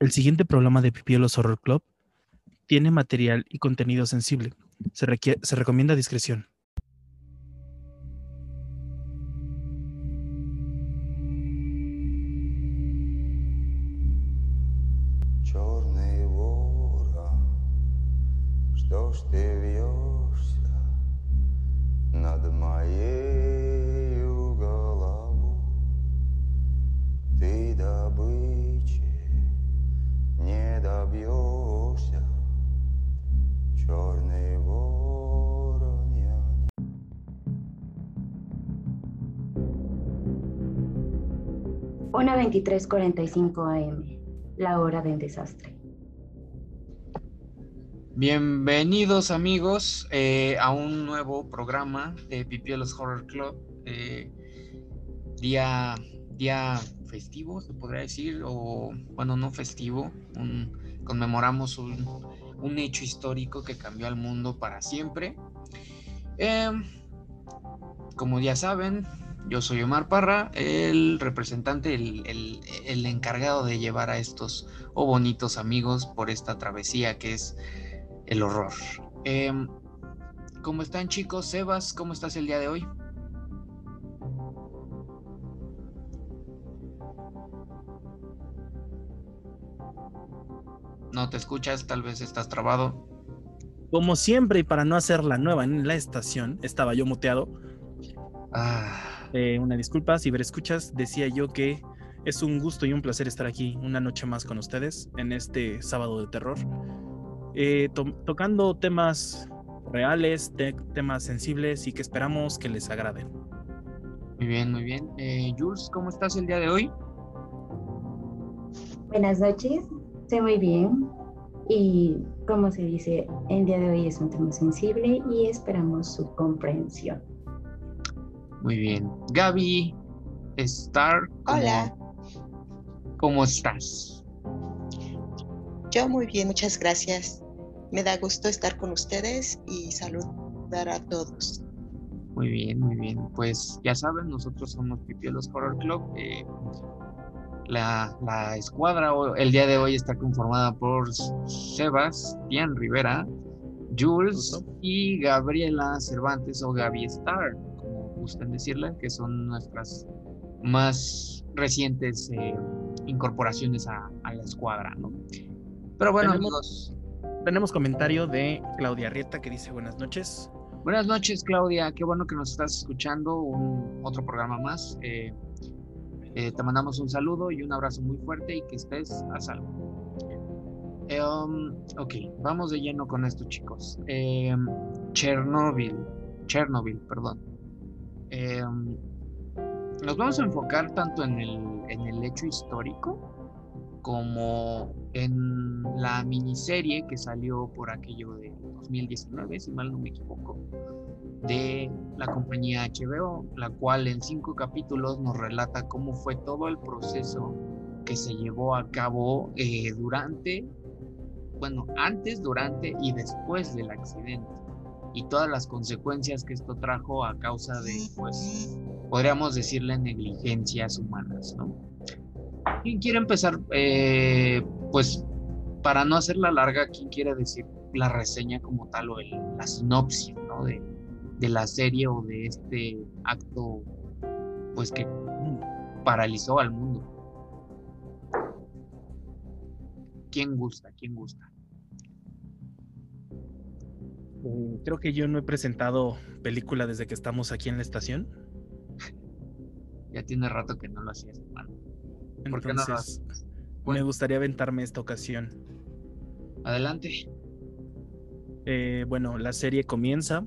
El siguiente programa de Pipielos Horror Club tiene material y contenido sensible. Se, se recomienda discreción. 23:45 AM, la hora del desastre. Bienvenidos amigos eh, a un nuevo programa de Pipielos Horror Club. Eh, día, día festivo, se podría decir, o bueno, no festivo, conmemoramos un, un, hecho histórico que cambió al mundo para siempre. Em, como ya saben, yo soy Omar Parra, el representante, el, encargado de llevar a estos o bonitos amigos por esta travesía que es el horror. Em, ¿Cómo están chicos? Sebas, ¿cómo estás el día de hoy? No te escuchas, tal vez estás trabado. Como siempre, y para no hacer la nueva en la estación, estaba yo muteado. Ah. Eh, una disculpa, si ver escuchas, decía yo que es un gusto y un placer estar aquí una noche más con ustedes en este sábado de terror, eh, tocando temas reales, temas sensibles y que esperamos que les agraden. Muy bien, muy bien. Eh, Jules, ¿cómo estás el día de hoy? Buenas noches, estoy muy bien y como se dice, el día de hoy es un tema sensible y esperamos su comprensión. Muy bien. Gaby, Star. Hola. ¿Cómo estás? Yo muy bien, muchas gracias. Me da gusto estar con ustedes y saludar a todos. Muy bien, muy bien. Pues ya saben, nosotros somos Pipielos Horror Club. Eh, la, la, escuadra el día de hoy está conformada por Sebas, Tian Rivera, Jules y Gabriela Cervantes o Gaby Star gustan decirle, que son nuestras más recientes eh, incorporaciones a, la escuadra, ¿no? Pero bueno, amigos. Tenemos comentario de Claudia Rieta que dice buenas noches. Buenas noches, Claudia. Qué bueno que nos estás escuchando. Un otro programa más. Eh, eh, te mandamos un saludo y un abrazo muy fuerte y que estés a salvo. Um, ok, vamos de lleno con esto, chicos. Chernobyl, Chernobyl, perdón. Em, nos vamos a enfocar tanto en el, hecho histórico como en la miniserie que salió por aquello de 2019, si mal no me equivoco, de la compañía HBO, la cual en cinco capítulos nos relata cómo fue todo el proceso que se llevó a cabo eh, durante, bueno, antes, durante y después del accidente y todas las consecuencias que esto trajo a causa de, pues, podríamos decirle negligencias humanas, ¿no? ¿Quién quiere empezar? Eh, pues, para no hacerla larga, ¿quién quiere decir la reseña como tal o la sinopsis, ¿no? De, de la serie o de este acto, pues, que paralizó al mundo. ¿Quién gusta? ¿Quién gusta? Mm, creo que yo no he presentado película desde que estamos aquí en la estación. Ya tiene rato que no lo hacías, hermano. Entonces, me gustaría aventarme esta ocasión. Adelante. Eh, bueno, la serie comienza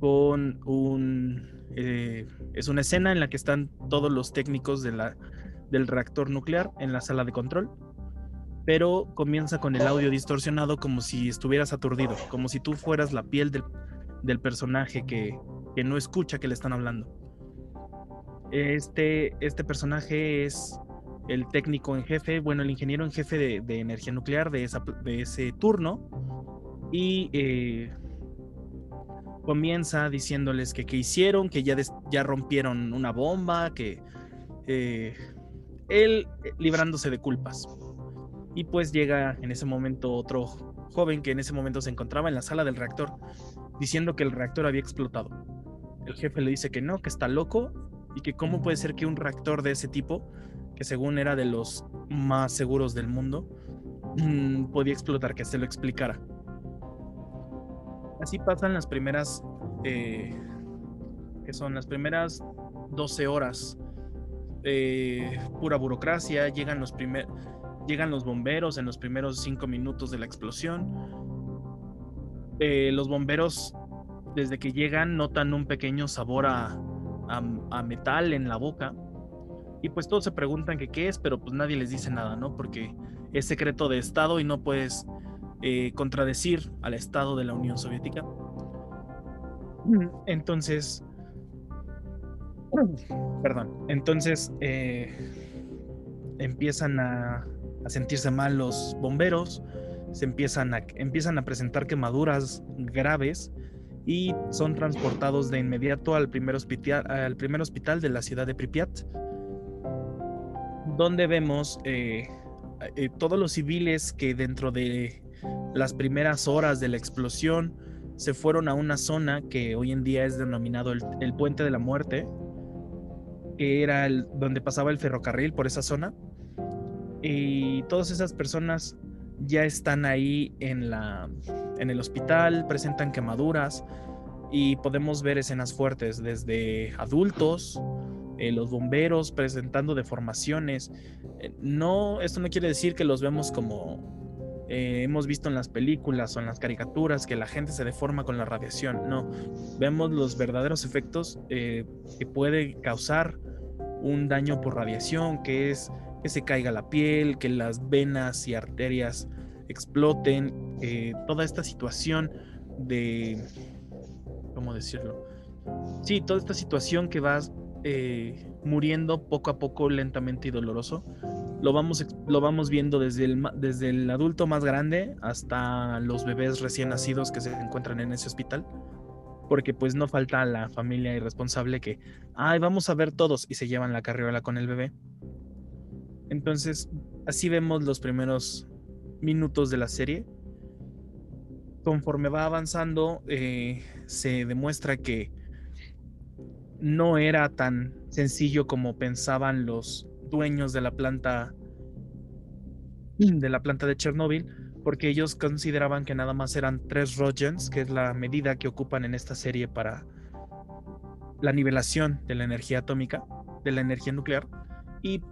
con un... Eh, es una escena en la que están todos los técnicos de la, del reactor nuclear en la sala de control pero comienza con el audio distorsionado como si estuvieras aturdido, como si tú fueras la piel del, personaje que, no escucha que le están hablando. Este, este personaje es el técnico en jefe, bueno, el ingeniero en jefe de, energía nuclear de, ese turno y eh, comienza diciéndoles que qué hicieron, que ya, ya rompieron una bomba, que eh, él eh, librándose de culpas Y pues llega en ese momento otro joven que en ese momento se encontraba en la sala del reactor diciendo que el reactor había explotado. El jefe le dice que no, que está loco y que cómo puede ser que un reactor de ese tipo, que según era de los más seguros del mundo, mm, podía explotar, que se lo explicara. Así pasan las primeras, eh, que son las primeras 12 horas. Eh, pura burocracia, llegan los, primer, llegan los bomberos en los primeros 5 minutos de la explosión. Eh, los bomberos, desde que llegan, notan un pequeño sabor a, a, metal en la boca. Y pues todos se preguntan qué es, pero pues nadie les dice nada, ¿no? Porque es secreto de Estado y no puedes eh, contradecir al Estado de la Unión Soviética. Entonces, perdón, entonces eh, empiezan a, a, sentirse mal los bomberos, se empiezan a, empiezan a presentar quemaduras graves y son transportados de inmediato al primer hospital, al primer hospital de la ciudad de Pripyat, donde vemos eh, eh, todos los civiles que dentro de las primeras horas de la explosión se fueron a una zona que hoy en día es denominado el, Puente de la Muerte, que era donde pasaba el ferrocarril por esa zona. Y todas esas personas ya están ahí en, la, en el hospital, presentan quemaduras y podemos ver escenas fuertes desde adultos, eh, los bomberos presentando deformaciones. Eh, no, esto no quiere decir que los vemos como eh, hemos visto en las películas o en las caricaturas, que la gente se deforma con la radiación. No, vemos los verdaderos efectos que puede causar un daño por radiación, que es que se caiga la piel, que las venas y arterias exploten, toda esta situación de, ¿cómo decirlo? Sí, toda esta situación que va eh, muriendo poco a poco, lentamente y doloroso, lo vamos, lo vamos viendo desde el, desde el adulto más grande hasta los bebés recién nacidos que se encuentran en ese hospital. Porque pues no falta la familia irresponsable que, ay, vamos a ver todos y se llevan la carriola con el bebé. Entonces, así vemos los primeros minutos de la serie. Conforme va avanzando, eh, se demuestra que no era tan sencillo como pensaban los dueños de la planta de la planta de Chernóbil, porque ellos consideraban que nada más eran tres Rogens, que es la medida que ocupan en esta serie para la nivelación de la energía atómica, de la energía nuclear, y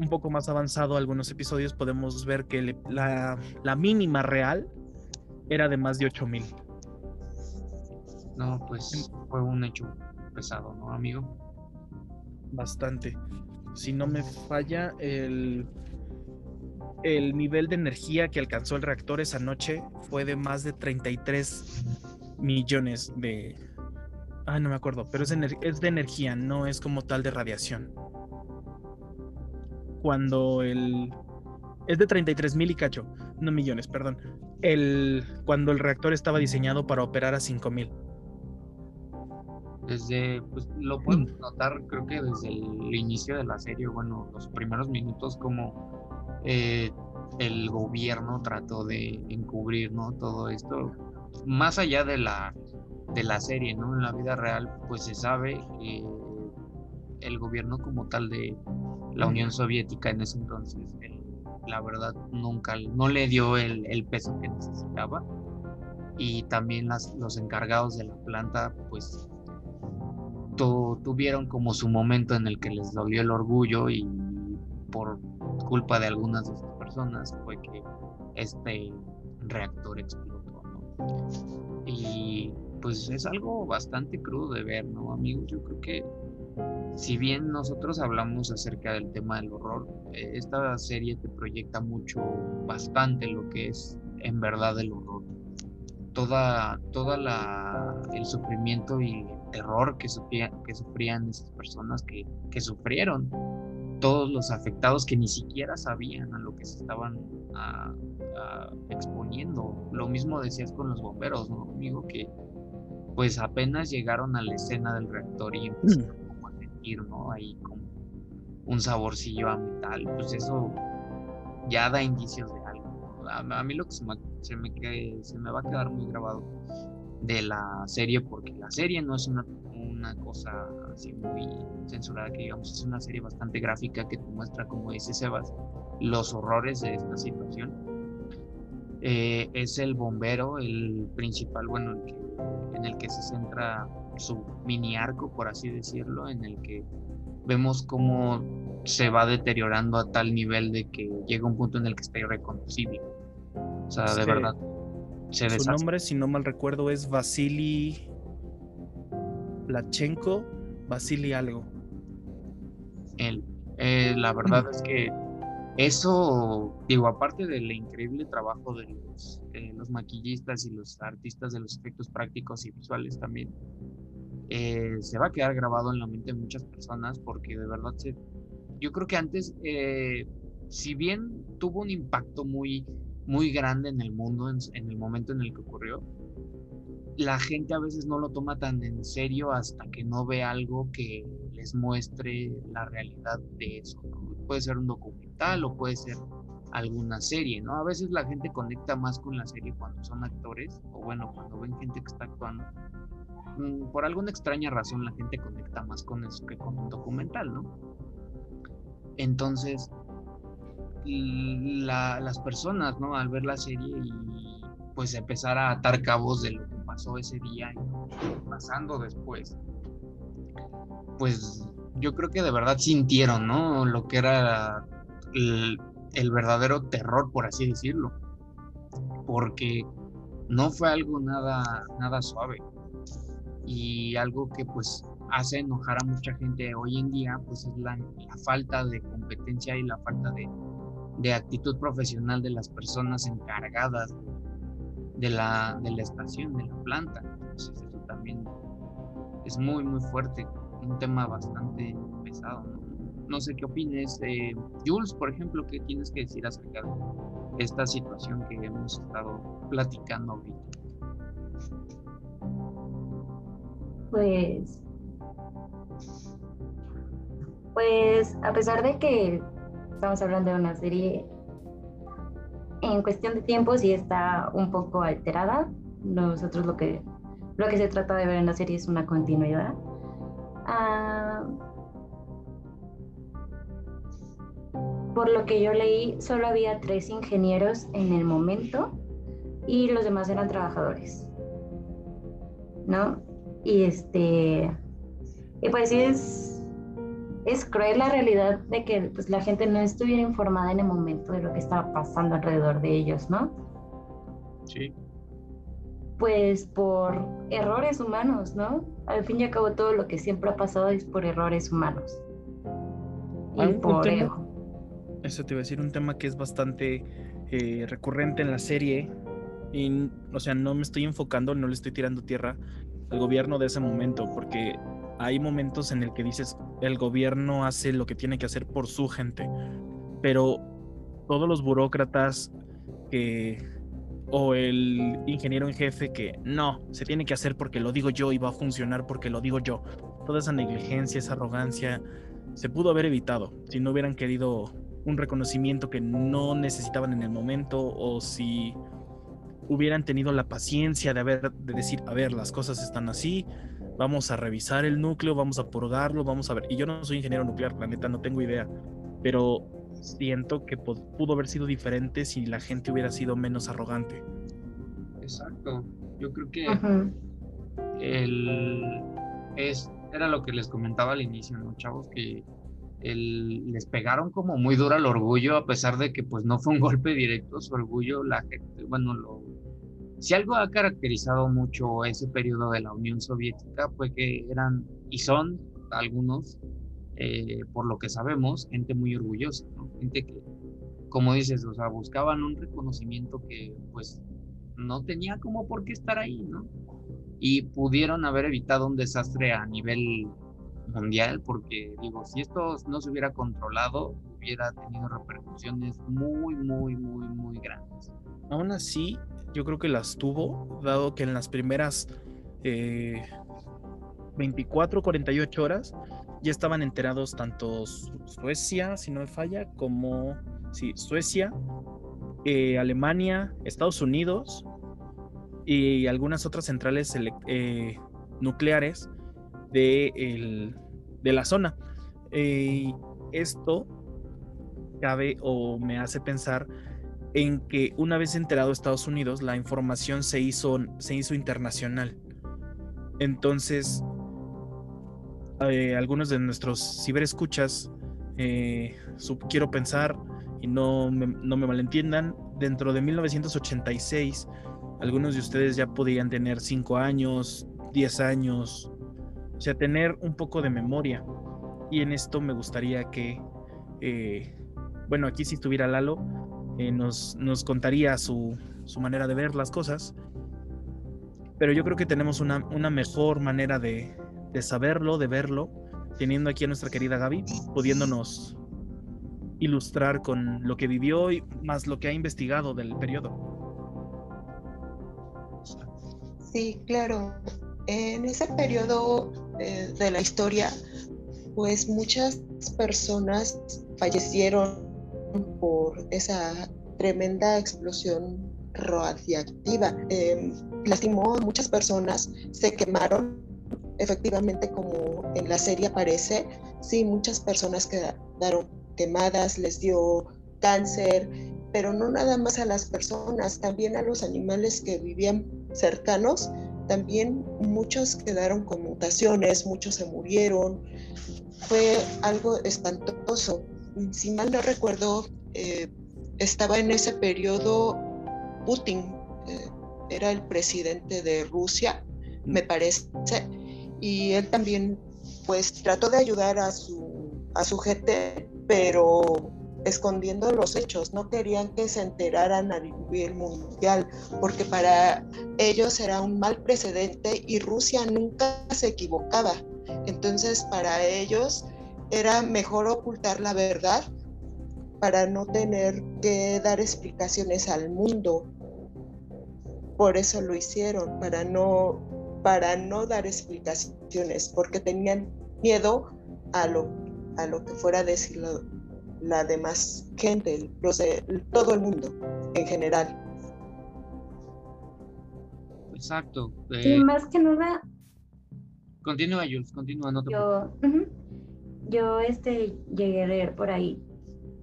un poco más avanzado algunos episodios podemos ver que la, mínima real era de más de 8000. No, pues fue un hecho pesado, ¿no, amigo? Bastante. Si no me falla, el, el nivel de energía que alcanzó el reactor esa noche fue de más de 33 millones de... Ah, no me acuerdo, pero es, es de energía, no es como tal de radiación cuando el... Es de 33 mil y cacho, no millones, perdón. El, cuando el reactor estaba diseñado para operar a 5 mil. Desde, pues lo podemos notar, creo que desde el inicio de la serie, bueno, los primeros minutos, como eh, el gobierno trató de encubrir, ¿no? Todo esto, más allá de la, de la serie, ¿no? En la vida real, pues se sabe el gobierno como tal de, la Unión Soviética en ese entonces, eh, la verdad, nunca, no le dio el, el peso que necesitaba. Y también las, los encargados de la planta, pues, tuvieron como su momento en el que les dolió el orgullo y por culpa de algunas de esas personas fue que este reactor explotó, ¿no? Y pues es algo bastante crudo de ver, ¿no, amigos? Yo creo que si bien nosotros hablamos acerca del tema del horror, eh, esta serie te proyecta mucho, bastante lo que es en verdad el horror. Toda, toda la, el sufrimiento y el terror que, que sufrían esas personas que, que, sufrieron, todos los afectados que ni siquiera sabían a lo que se estaban exponiendo. Lo mismo decías con los bomberos, ¿no, amigo? Que pues apenas llegaron a la escena del reactor y empezaron ¿no? Ahí como un saborcillo a metal, pues eso ya da indicios de a, mí lo que se me, va a quedar muy grabado de la serie, porque la serie no es una, cosa así muy censurada, que digamos, es una serie bastante gráfica que te muestra, como dice Sebas, los horrores de esta situación. Eh, es el bombero, el principal, bueno, en el que se centra su mini arco, por así decirlo, en el que vemos cómo se va deteriorando a tal nivel de que llega un punto en el que está irreconocible. O sea, de verdad. Se Su nombre, si no mal recuerdo, es Vasily Lachenko, Vasily algo. Él. Eh, la verdad es que eso, digo, aparte del increíble trabajo de los, eh, los maquillistas y los artistas de los efectos prácticos y visuales también, eh, se va a quedar grabado en la mente de muchas personas porque de verdad se, yo creo que antes, eh, si bien tuvo un impacto muy, muy grande en el mundo en, el momento en el que ocurrió, la gente a veces no lo toma tan en serio hasta que no ve algo que les muestre la realidad de eso. Puede ser un documental o puede ser alguna serie, ¿no? A veces la gente conecta más con la serie cuando son actores o bueno, cuando ven gente que está actuando por alguna extraña razón la gente conecta más con eso que con un documental, ¿no? Entonces, las personas, ¿no? Al ver la serie y pues empezar a atar cabos de lo que pasó ese día y pasando después, pues yo creo que de verdad sintieron, ¿no? Lo que era el, el verdadero terror, por así decirlo. Porque no fue algo nada, nada suave y algo que pues hace enojar a mucha gente hoy en día pues es la, falta de competencia y la falta de, de, actitud profesional de las personas encargadas de la, de la estación, de la planta. Entonces eso también es muy muy fuerte, un tema bastante pesado. No, sé qué opines. de Jules, por ejemplo, ¿qué tienes que decir acerca de esta situación que hemos estado platicando ahorita? Pues, pues a pesar de que estamos hablando de una serie en cuestión de tiempo sí está un poco alterada. Nosotros lo que, lo que se trata de ver en la serie es una continuidad. Ah, por lo que yo leí, solo había tres ingenieros en el momento y los demás eran trabajadores. ¿No? Y este, y pues sí es, es cruel la realidad de que pues, la gente no estuviera informada en el momento de lo que estaba pasando alrededor de ellos, ¿no? Sí. Pues por errores humanos, ¿no? Al fin y al cabo todo lo que siempre ha pasado es por errores humanos. Y por Eso te iba a decir, un tema que es bastante eh, recurrente en la serie. Y, o sea, no me estoy enfocando, no le estoy tirando tierra el gobierno de ese momento, porque hay momentos en el que dices, el gobierno hace lo que tiene que hacer por su gente, pero todos los burócratas o el ingeniero en jefe que no, se tiene que hacer porque lo digo yo y va a funcionar porque lo digo yo. Toda esa negligencia, esa arrogancia, se pudo haber evitado si no hubieran querido un reconocimiento que no necesitaban en el momento o si hubieran tenido la paciencia de haber de decir, a ver, las cosas están así, vamos a revisar el núcleo, vamos a purgarlo, vamos a ver. Y yo no soy ingeniero nuclear, la neta, no tengo idea, pero siento que pudo haber sido diferente si la gente hubiera sido menos arrogante. Exacto. Yo creo que el, es, era lo que les comentaba al inicio, ¿no, chavos? Que el, les pegaron como muy duro al orgullo, a pesar de que pues no fue un golpe directo, su orgullo, la gente, bueno, lo, si algo ha caracterizado mucho ese periodo de la Unión Soviética fue que eran y son algunos, eh, por lo que sabemos, gente muy orgullosa, gente que, como dices, o sea, buscaban un reconocimiento que pues no tenía como por qué estar ahí, ¿no? Y pudieron haber evitado un desastre a nivel mundial, porque digo, si esto no se hubiera controlado, hubiera tenido repercusiones muy, muy, muy, muy grandes. Aún así, yo creo que las tuvo, dado que en las primeras eh, 24, 48 horas ya estaban enterados tanto Suecia, si no me falla, como sí, Suecia, eh, Alemania, Estados Unidos y algunas otras centrales eh, nucleares de, de, la zona. esto cabe o me hace pensar en que una vez enterado Estados Unidos, la información se hizo, se hizo internacional. Entonces, eh, algunos de nuestros ciberescuchas, eh, quiero pensar y no me, no me malentiendan, dentro de 1986, algunos de ustedes ya podían tener 5 años, 10 años, o sea, tener un poco de memoria. Y en esto me gustaría que, eh, bueno, aquí si estuviera Lalo, eh, nos, nos, contaría su, su, manera de ver las cosas. Pero yo creo que tenemos una, una mejor manera de, de, saberlo, de verlo, teniendo aquí a nuestra querida Gaby, pudiéndonos ilustrar con lo que vivió y más lo que ha investigado del periodo. Sí, claro. En ese periodo eh, de la historia, pues muchas personas fallecieron por esa tremenda explosión radiactiva. Eh, lastimó a muchas personas, se quemaron, efectivamente como en la serie aparece, sí, muchas personas quedaron quemadas, les dio cáncer, pero no nada más a las personas, también a los animales que vivían cercanos, también muchos quedaron con mutaciones, muchos se murieron, fue algo espantoso si mal no recuerdo, eh, estaba en ese periodo Putin, eh, era el presidente de Rusia, me parece, y él también pues trató de ayudar a su, a su gente, pero escondiendo los hechos, no querían que se enteraran a nivel mundial, porque para ellos era un mal precedente y Rusia nunca se equivocaba. Entonces, para ellos era mejor ocultar la verdad para no tener que dar explicaciones al mundo. Por eso lo hicieron, para no, para no dar explicaciones, porque tenían miedo a lo, a lo que fuera a decir la, demás gente, los de, todo el mundo en general. Exacto. y eh, más que nada. Continúa, Jules, continúa. No yo, yo este, llegué a leer por ahí,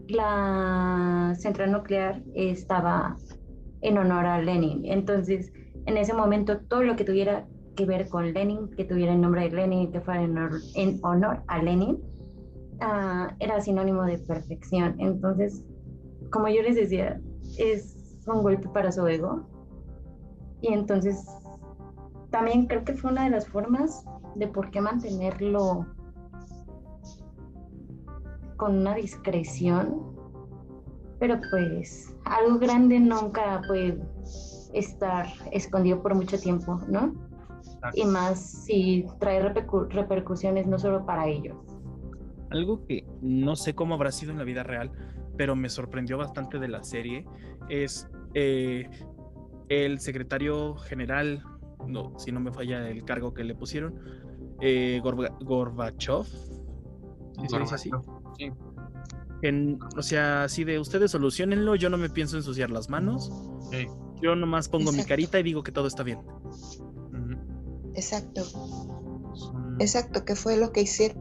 la central nuclear estaba en honor a Lenin. Entonces, en ese momento, todo lo que tuviera que ver con Lenin, que tuviera el nombre de Lenin, que fuera en honor, a Lenin, ah, era sinónimo de perfección. Entonces, como yo les decía, es un golpe para su ego. Y entonces, también creo que fue una de las formas de por qué mantenerlo con una discreción, pero pues algo grande nunca puede estar escondido por mucho tiempo, ¿no? Y más si trae repercusiones no solo para ellos. Algo que no sé cómo habrá sido en la vida real, pero me sorprendió bastante de la serie, es eh, el secretario general, no, si no me falla el cargo que le pusieron, eh, Gorbachev, así? o sea, así de ustedes solucionenlo, yo no me pienso ensuciar las manos. Yo nomás pongo mi carita y digo que todo está bien. Exacto. Exacto, que fue lo que hicieron.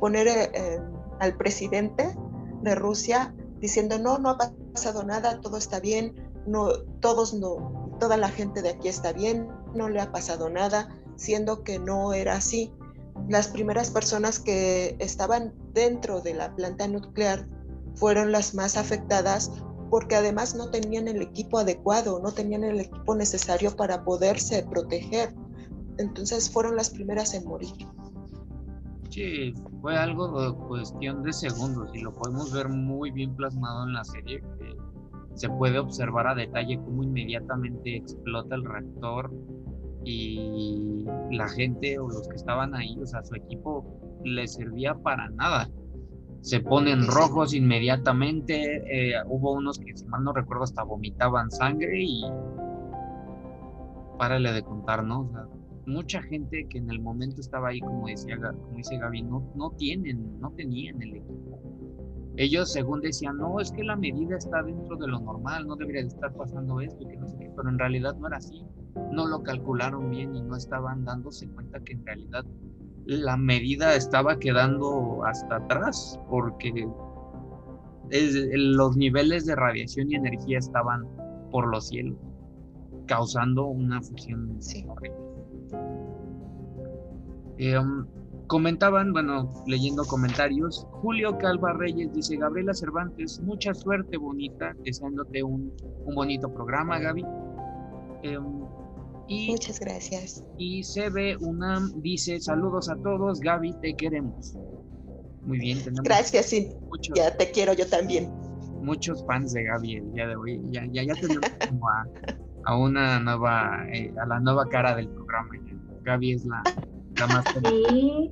Poner eh, eh, al presidente de Rusia diciendo, no, no ha pasado nada, todo está bien, no, todos no, toda la gente de aquí está bien, no le ha pasado nada, siendo que no era así las primeras personas que estaban dentro de la planta nuclear fueron las más afectadas porque además no tenían el equipo adecuado, no tenían el equipo necesario para poderse proteger. Entonces fueron las primeras en morir. Sí, fue algo de cuestión de segundos y lo podemos ver muy bien plasmado en la serie. se puede observar a detalle cómo inmediatamente explota el reactor y la gente o los que estaban ahí, o sea, su equipo le servía para nada. Se ponen rojos inmediatamente, eh, hubo unos que, si mal no recuerdo, hasta vomitaban sangre y párale de contar, ¿no? O sea, mucha gente que en el momento estaba ahí, como, decía, como dice Gaby, no, no tienen, no tenían el equipo. Ellos según decían, no, es que la medida está dentro de lo normal, no debería de estar pasando esto, que no sé qué, pero en realidad no era así. No lo calcularon bien y no estaban dándose cuenta que en realidad la medida estaba quedando hasta atrás, porque los niveles de radiación y energía estaban por los cielos, causando una fusión horrible. Em, comentaban, bueno, leyendo comentarios, Julio Calva Reyes dice, Gabriela Cervantes, mucha suerte bonita, deseándote un, un bonito programa, Gaby. Em, y, Muchas gracias. Y CB UNAM dice, saludos a todos, Gaby, te queremos. Muy bien, tenemos. Gracias, sí. ya te quiero yo también. Muchos fans de Gaby el día de hoy. Ya, ya, ya tenemos como a, una nueva, eh, a la nueva cara del programa. Gaby es la, más. Sí.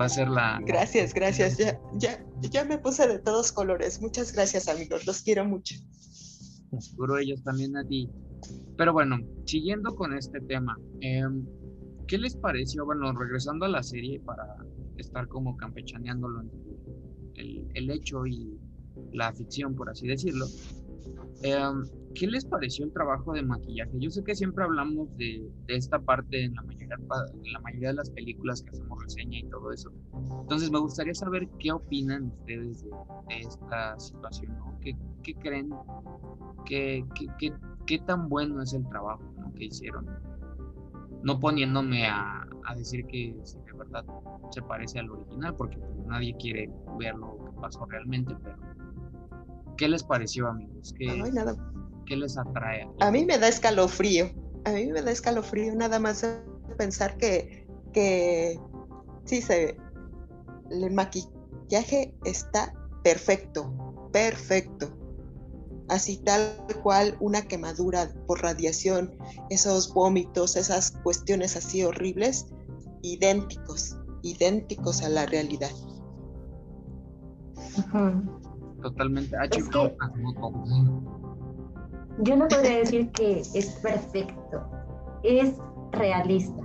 Va a ser la. Gracias, gracias. Ya, ya, ya me puse de todos colores. Muchas gracias, amigos. Los quiero mucho. Seguro ellos también a ti. Pero bueno, siguiendo con este tema, em, ¿qué les pareció? Bueno, regresando a la serie para estar como campechaneándolo entre el, hecho y la ficción, por así decirlo. Em, ¿Qué les pareció el trabajo de maquillaje? Yo sé que siempre hablamos de, esta parte en la, mayoría, en la mayoría de las películas que hacemos reseña y todo eso. Entonces me gustaría saber qué opinan ustedes de, esta situación, ¿no? ¿Qué, qué creen? ¿Qué, qué, qué, tan bueno es el trabajo que hicieron? No poniéndome a, a decir que si de verdad se parece al original, porque pues, nadie quiere ver lo que pasó realmente, pero ¿qué les pareció, amigos? ¿Qué, nada. ¿Qué les atrae? A mí me da escalofrío, a mí me da escalofrío nada más pensar que, que sí, se, el maquillaje está perfecto, perfecto así tal cual una quemadura por radiación, esos vómitos, esas cuestiones así horribles, idénticos, idénticos a la realidad. Totalmente. Ah, yo no podría decir que es perfecto, es realista.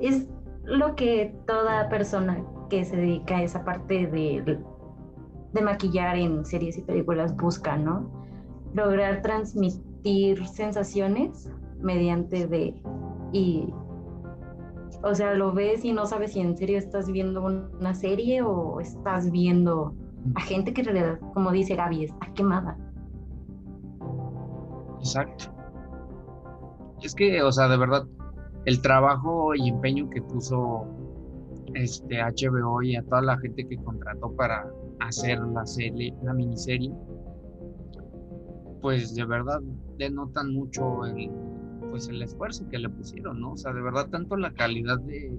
es lo que toda persona que se dedica a esa parte de, de maquillar en series y películas busca, ¿no? Lograr transmitir sensaciones mediante de y o sea, lo ves y no sabes si en serio estás viendo una serie o estás viendo a gente que en realidad, como dice Gaby, está quemada. Exacto. Es que, o sea, de verdad, el trabajo y empeño que puso este HBO y a toda la gente que contrató para hacer la serie, la miniserie, pues de verdad denotan mucho el, pues el esfuerzo que le pusieron, ¿no? O sea, de verdad tanto la calidad de,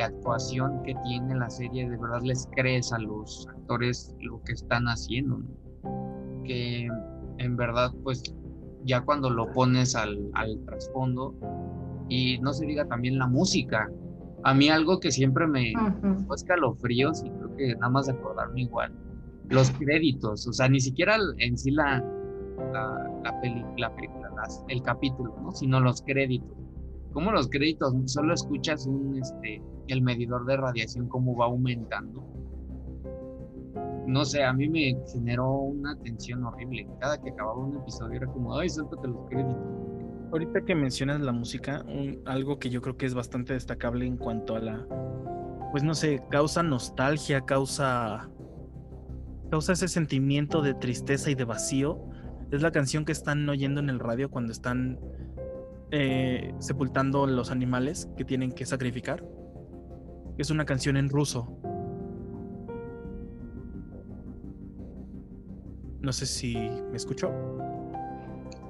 actuación que tiene la serie, de verdad les crees a los actores lo que están haciendo, ¿no? Que en verdad, pues ya cuando lo pones al, al trasfondo, y no se diga también la música, a mí algo que siempre me uh escalofríos y creo que nada más de acordarme igual, los créditos, o sea, ni siquiera en sí la, la, la, película, el capítulo, ¿no? Sino los créditos. Como los créditos, solo escuchas un, este, el medidor de radiación cómo va aumentando. No sé, a mí me generó una tensión horrible. Cada que acababa un episodio era como, ay, suéltate los créditos. Ahorita que mencionas la música, algo que yo creo que es bastante destacable en cuanto a la, pues no sé, causa nostalgia, causa, causa ese sentimiento de tristeza y de vacío es la canción que están oyendo en el radio cuando están eh, sepultando los animales que tienen que sacrificar. Es una canción en ruso. No sé si me escuchó.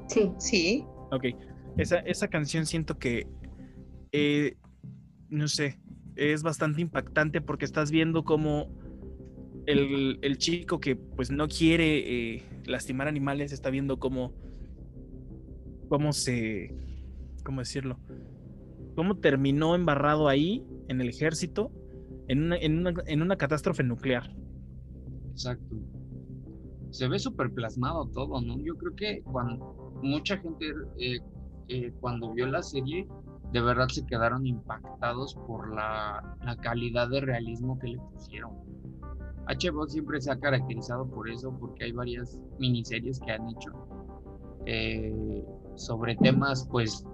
Sí. Sí. Ok. Esa, esa canción siento que, eh, no sé, es bastante impactante porque estás viendo cómo el, el chico que pues no quiere eh, lastimar animales está viendo cómo, cómo se, ¿cómo decirlo? Cómo terminó embarrado ahí en el ejército en una, en una, en una catástrofe nuclear. Exacto. Se ve súper plasmado todo, ¿no? Yo creo que cuando mucha gente eh, eh, cuando vio la serie de verdad se quedaron impactados por la, la calidad de realismo que le pusieron. HBO siempre se ha caracterizado por eso, porque hay varias miniseries que han hecho eh, sobre temas, pues,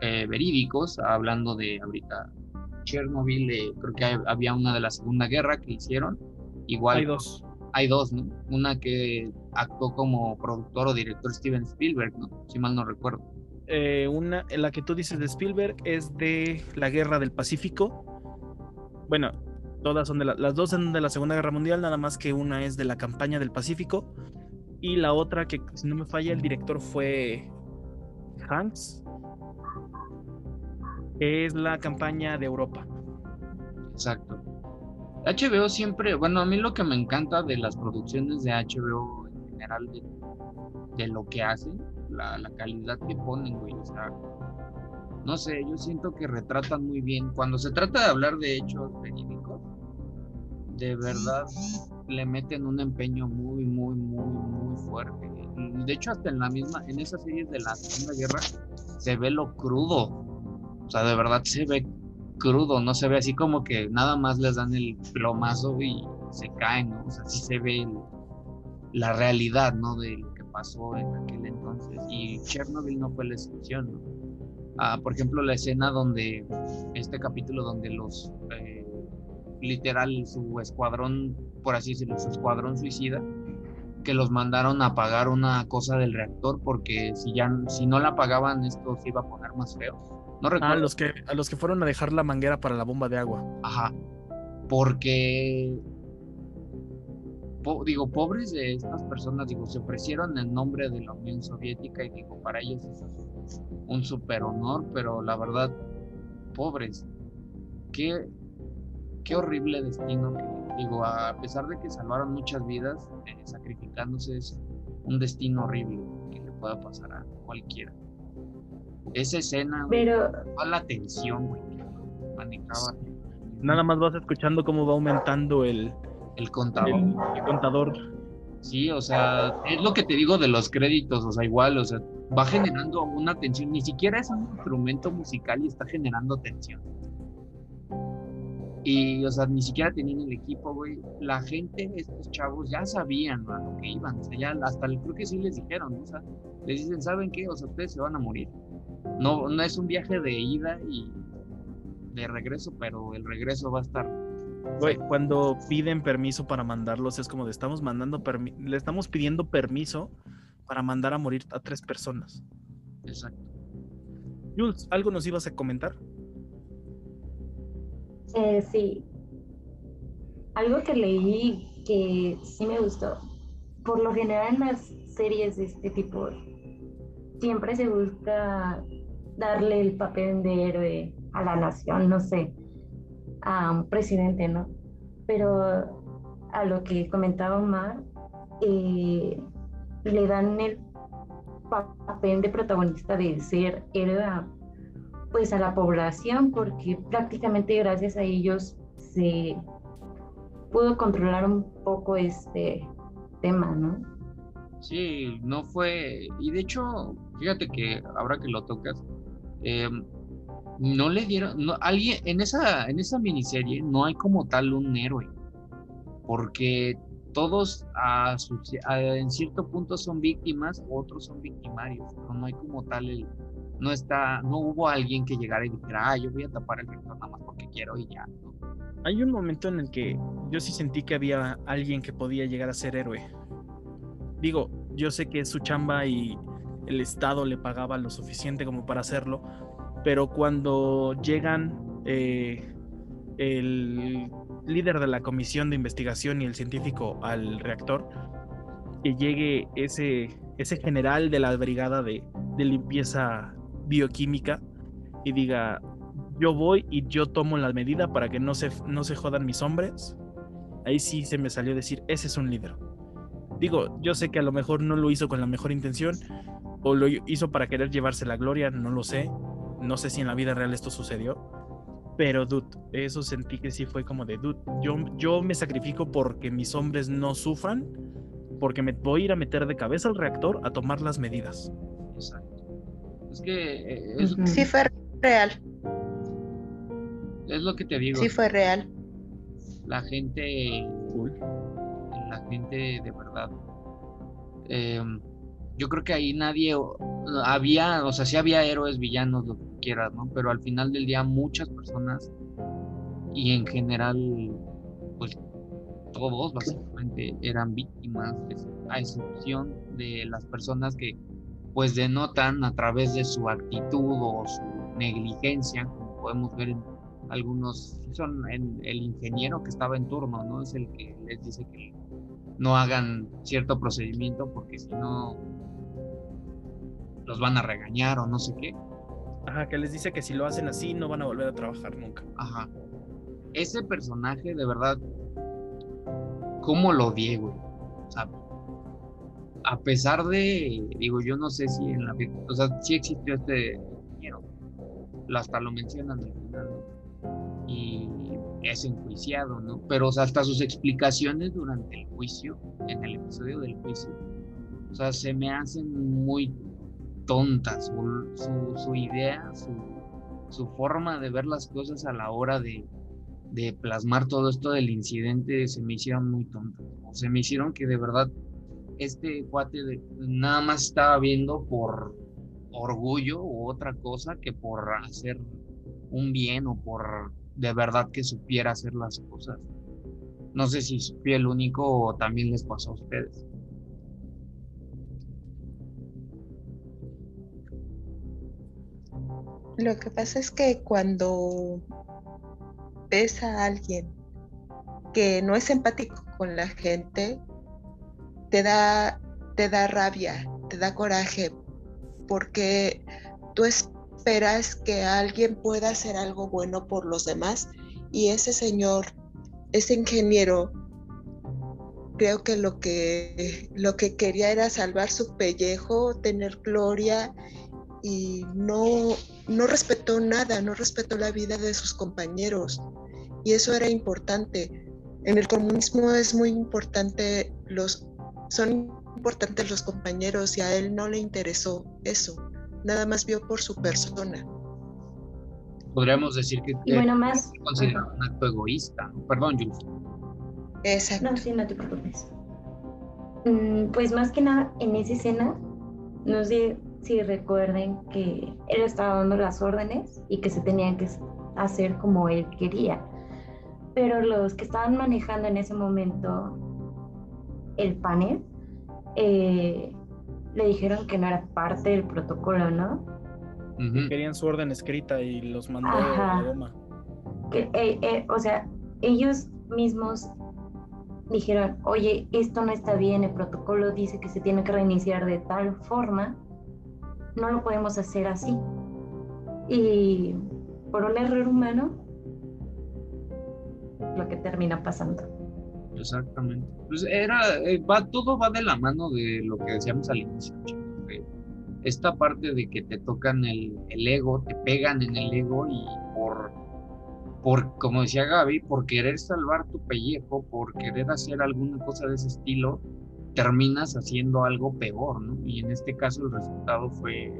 eh, verídicos, hablando de ahorita Chernobyl, eh, creo que había una de la Segunda Guerra que hicieron, igual. Hay dos. Hay dos, ¿no? Una que actuó como productor o director Steven Spielberg, ¿no? Si mal no recuerdo. una, la que tú dices de Spielberg es de la Guerra del Pacífico. Bueno, Todas son de las dos son de la Segunda Guerra Mundial, nada más que una es de la campaña del Pacífico y la otra que si no me falla el director fue Hanks, es la campaña de Europa. Exacto. HBO siempre, bueno, a mí lo que me encanta de las producciones de HBO en general, de, lo que hacen, la, la, calidad que ponen, güey, o sea, no sé, yo siento que retratan muy bien. Cuando se trata de hablar de hechos verídicos, de verdad le meten un empeño muy, muy, muy, muy fuerte. De hecho, hasta en la misma, en esas series de la Segunda Guerra, se ve lo crudo. O sea, de verdad se ve crudo, no se ve así como que nada más les dan el plomazo y se caen, ¿no? O sea, sí se ve la realidad, ¿no? De lo que pasó en aquel entonces. Y Chernobyl no fue la excepción, ¿no? Ah, por ejemplo, la escena donde, este capítulo donde los, eh, literal, su escuadrón, por así decirlo, su escuadrón suicida, que los mandaron a pagar una cosa del reactor porque si ya si no la pagaban esto se iba a poner más feo. No recuerdo. a los que a los que fueron a dejar la manguera para la bomba de agua. Ajá. Porque digo, pobres de estas personas, digo, se ofrecieron en nombre de la Unión Soviética y digo, para ellos es un super honor, pero la verdad, pobres, qué, qué horrible destino digo, a pesar de que salvaron muchas vidas, eh, sacrificándose es un destino horrible que le pueda pasar a cualquiera. Esa escena, pero... la tensión, güey, manejaba. Nada más vas escuchando cómo va aumentando el, el contador. el contador. Sí, o sea, es lo que te digo de los créditos, o sea, igual, o sea, va generando una tensión, ni siquiera es un instrumento musical y está generando tensión. Y, o sea, ni siquiera tenían el equipo, güey. La gente, estos chavos, ya sabían a lo que iban, o sea, ya hasta creo que sí les dijeron, o sea, les dicen, ¿saben qué? O sea, ustedes se van a morir. No, no es un viaje de ida y de regreso, pero el regreso va a estar Güey, cuando piden permiso para mandarlos es como de estamos mandando le estamos pidiendo permiso para mandar a morir a tres personas. Exacto. Jules, ¿algo nos ibas a comentar? Eh, sí. Algo que leí que sí me gustó. Por lo general en las series de este tipo siempre se busca darle el papel de héroe a la nación, no sé a un presidente, ¿no? Pero a lo que comentaba Omar, eh, le dan el papel de protagonista de ser héroe pues a la población porque prácticamente gracias a ellos se pudo controlar un poco este tema, ¿no? Sí, no fue, y de hecho, fíjate que ahora que lo tocas, eh, no le dieron, no, alguien, en esa, en esa miniserie no hay como tal un héroe, porque todos a en cierto punto son víctimas, otros son victimarios, pero no hay como tal el, no está, no hubo alguien que llegara y dijera, ah, yo voy a tapar el rector nada más porque quiero y ya. Hay un momento en el que yo sí sentí que había alguien que podía llegar a ser héroe. Digo, yo sé que su chamba y el Estado le pagaba lo suficiente como para hacerlo, pero cuando llegan eh, el líder de la comisión de investigación y el científico al reactor, que llegue ese, ese general de la brigada de, limpieza bioquímica y diga, yo voy y yo tomo la medida para que no se, no se jodan mis hombres, ahí sí se me salió decir, ese es un líder. Digo, yo sé que a lo mejor no lo hizo con la mejor intención o lo hizo para querer llevarse la gloria, no lo sé, no sé si en la vida real esto sucedió, pero dude, eso sentí que sí fue como de dude, yo, yo me sacrifico porque mis hombres no sufran, porque me voy a ir a meter de cabeza al reactor a tomar las medidas. Exacto. Es que... Eh, sí fue real. es lo que te digo. Sí, fue real. La gente, la gente de verdad. Em, yo creo que ahí nadie había, o sea, sí había héroes, villanos, lo que quieras, ¿no? Pero al final del día muchas personas y en general, pues todos básicamente eran víctimas, a excepción de las personas que pues denotan a través de su actitud o su negligencia, como podemos ver en algunos, son el ingeniero que estaba en turno, ¿no? Es el que les dice que no hagan cierto procedimiento porque si no los van a regañar o no sé qué. Ajá, que les dice que si lo hacen así no van a volver a trabajar nunca. Ajá. Ese personaje, de verdad, ¿cómo lo odié, güey? O sea, a pesar de, digo, yo no sé si en la o sea, sí existió este dinero, hasta lo mencionan al final, Y es enjuiciado, ¿no? Pero o sea, hasta sus explicaciones durante el juicio, en el episodio del juicio, o sea, se me hacen muy tontas, su, su, idea, su, forma de ver las cosas a la hora de, de plasmar todo esto del incidente se me hicieron muy tontas. O se me hicieron que de verdad este cuate nada más estaba viendo por orgullo u otra cosa que por hacer un bien o por de verdad que supiera hacer las cosas. No sé si fui el único o también les pasó a ustedes. Lo que pasa es que cuando ves a alguien que no es empático con la gente, te da, te da rabia, te da coraje, porque tú esperas que alguien pueda hacer algo bueno por los demás y ese señor, ese ingeniero, creo que lo que, lo que quería era salvar su pellejo, tener gloria y no, no respetó nada, no respetó la vida de sus compañeros. Y eso era importante. En el comunismo es muy importante, los, son importantes los compañeros y a él no le interesó eso. Nada más vio por su persona. Podríamos decir que y bueno, más, considerado un acto egoísta. Perdón, Jules. Exacto. No, sí, no te preocupes. Mm, pues más que nada, en esa escena, no sé si recuerden que él estaba dando las órdenes y que se tenían que hacer como él quería. Pero los que estaban manejando en ese momento el panel eh, le dijeron que no era parte del protocolo, ¿no? Querían su orden escrita y los mandó a Roma. Que, eh, eh, o sea, ellos mismos dijeron, oye, esto no está bien, el protocolo dice que se tiene que reiniciar de tal forma no lo podemos hacer así. Y por un error humano, lo que termina pasando. Exactamente. Pues era, eh, va, todo va de la mano de lo que decíamos al inicio, esta parte de que te tocan el, el, ego, te pegan en el ego y por, por, como decía Gaby, por querer salvar tu pellejo, por querer hacer alguna cosa de ese estilo, terminas haciendo algo peor, ¿no? Y en este caso el resultado fue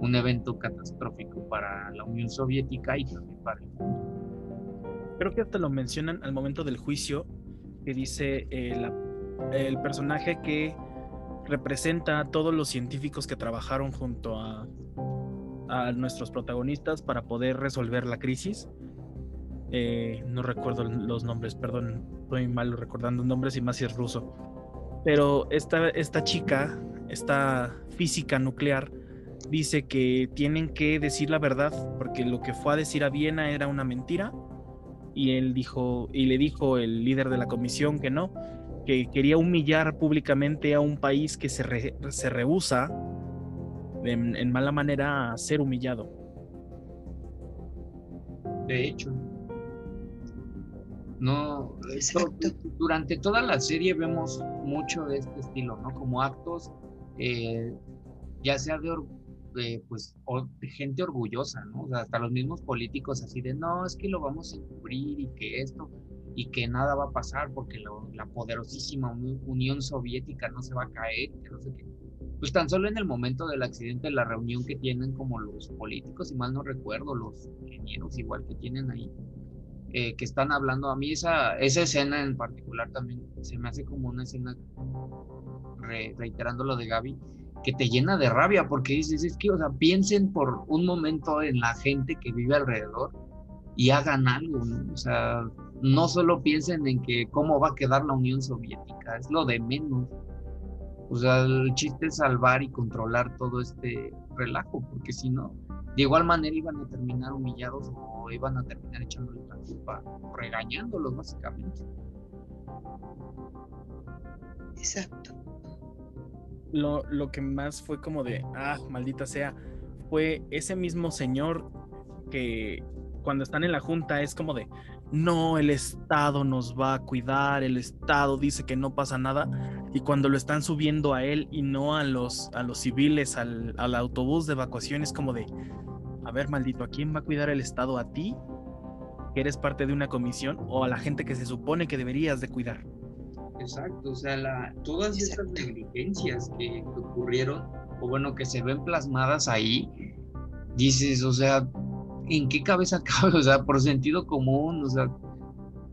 un evento catastrófico para la Unión Soviética y también para el mundo. Creo que hasta lo mencionan al momento del juicio, que dice eh, el personaje que representa a todos los científicos que trabajaron junto a, nuestros protagonistas para poder resolver la crisis. Eh, no recuerdo los nombres, perdón, estoy mal recordando nombres y más si es ruso pero esta, esta chica, esta física nuclear, dice que tienen que decir la verdad porque lo que fue a decir a Viena era una mentira y él dijo y le dijo el líder de la comisión que no, que quería humillar públicamente a un país que se, se rehúsa en mala manera a ser humillado. De hecho, no, durante toda la serie vemos mucho de este estilo, ¿no? Como actos, eh, ya sea de, pues, de gente orgullosa, ¿no? O sea, hasta los mismos políticos así de, no, es que lo vamos a encubrir y que esto, y que nada va a pasar porque la poderosísima Unión Soviética no se va a caer, que no sé qué. pues tan solo en el momento del accidente, la reunión que tienen como los políticos, si mal no recuerdo, los ingenieros igual que tienen ahí, eh, que están hablando, a mí esa, esa escena en particular también se me hace como una escena, reiterando lo de Gaby, que te llena de rabia porque dices, es que, o sea, piensen por un momento en la gente que vive alrededor y hagan algo, ¿no? O sea, no solo piensen en que cómo va a quedar la Unión Soviética, es lo de menos o sea, el chiste es salvar y controlar todo este relajo, porque si no, de igual manera iban a terminar humillados o iban a terminar echándole la culpa, regañándolos básicamente. Exacto. Lo, lo que más fue como de, ah, maldita sea, fue ese mismo señor que cuando están en la junta es como de, no, el Estado nos va a cuidar, el Estado dice que no pasa nada, y cuando lo están subiendo a él y no a los, a los civiles, al, autobús de evacuación, es como de, a ver, maldito, ¿a quién va a cuidar el Estado? ¿A ti? que eres parte de una comisión o a la gente que se supone que deberías de cuidar. Exacto, o sea, la, todas estas negligencias que, ocurrieron, o bueno, que se ven plasmadas ahí, dices, o sea, ¿en qué cabeza cabe? O sea, por sentido común, o sea,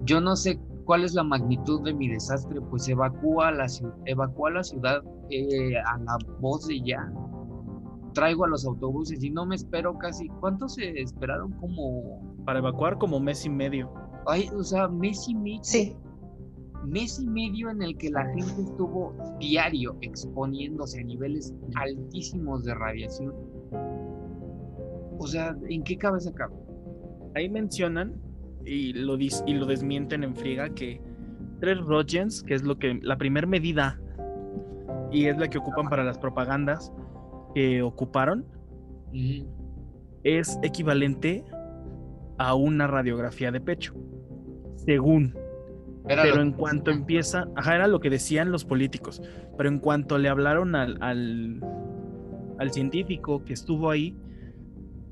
yo no sé cuál es la magnitud de mi desastre, pues evacúa la, evacúa la ciudad eh, a la voz de ya. Traigo a los autobuses y no me espero casi. ¿Cuántos se esperaron como? Para evacuar como mes y medio. Ay, o sea, mes y medio. Sí. Mes y medio en el que la gente estuvo diario exponiéndose a niveles altísimos de radiación o sea, ¿en qué cabeza cabe? Ahí mencionan y lo, y lo desmienten en friega que tres Rogens, que es lo que la primera medida y es la que ocupan para las propagandas que ocuparon, es equivalente a una radiografía de pecho, según. pero en cuanto empieza, ajá, era lo que decían los políticos, pero en cuanto le hablaron al, al, al científico que estuvo ahí,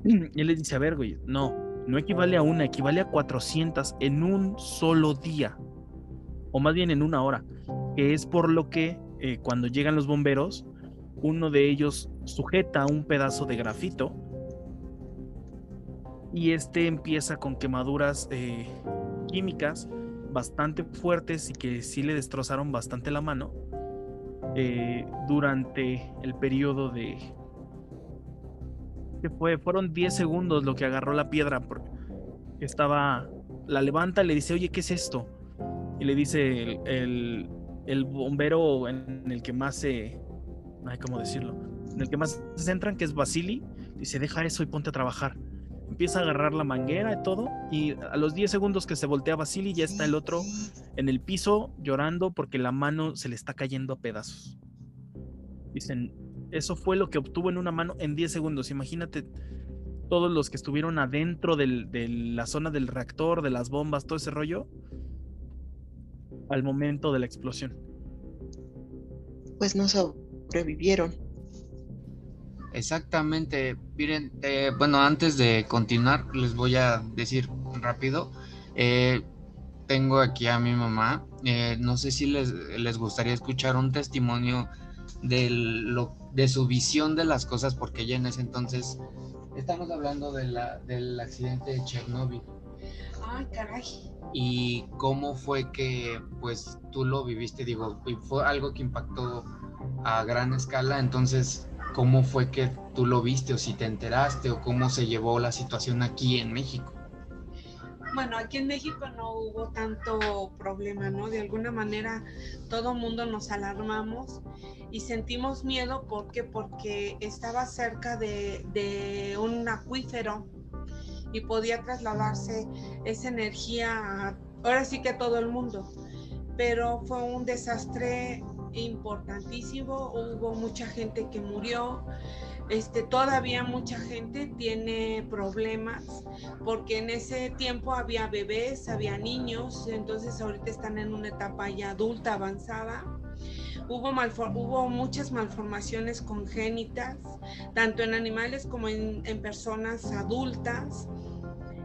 él le dice, a ver, güey, no, no equivale a una, equivale a 400 en un solo día, o más bien en una hora, que es por lo que eh, cuando llegan los bomberos, uno de ellos sujeta un pedazo de grafito y este empieza con quemaduras eh, químicas bastante fuertes y que sí le destrozaron bastante la mano eh, durante el periodo de fue, fueron 10 segundos lo que agarró la piedra porque estaba, la levanta y le dice, oye, ¿qué es esto? Y le dice el, el, bombero en el que más se, ay, ¿cómo decirlo? En el que más se centran, que es Basili, dice, deja eso y ponte a trabajar. Empieza a agarrar la manguera y todo, y a los 10 segundos que se voltea Basili, ya está el otro en el piso llorando porque la mano se le está cayendo a pedazos. Dicen, eso fue lo que obtuvo en una mano en 10 segundos. Imagínate todos los que estuvieron adentro de la zona del reactor, de las bombas, todo ese rollo, al momento de la explosión. Pues no sobrevivieron. Exactamente. Miren, eh, bueno, antes de continuar, les voy a decir rápido. Eh, tengo aquí a mi mamá. Eh, no sé si les, les gustaría escuchar un testimonio de, lo, de su visión de las cosas, porque ella en ese entonces, estamos hablando de la, del accidente de Chernóbil. Ay, caray. Y cómo fue que, pues, tú lo viviste, digo, fue algo que impactó a gran escala, entonces, ¿cómo fue que tú lo viste o si te enteraste o cómo se llevó la situación aquí en México? Bueno, aquí en México no hubo tanto problema, ¿no? De alguna manera todo mundo nos alarmamos y sentimos miedo ¿por qué? porque estaba cerca de, un acuífero y podía trasladarse esa energía ahora sí que todo el mundo. Pero fue un desastre importantísimo, hubo mucha gente que murió, este, todavía mucha gente tiene problemas porque en ese tiempo había bebés, había niños, entonces ahorita están en una etapa ya adulta avanzada. Hubo, hubo muchas malformaciones congénitas, tanto en animales como en, personas adultas.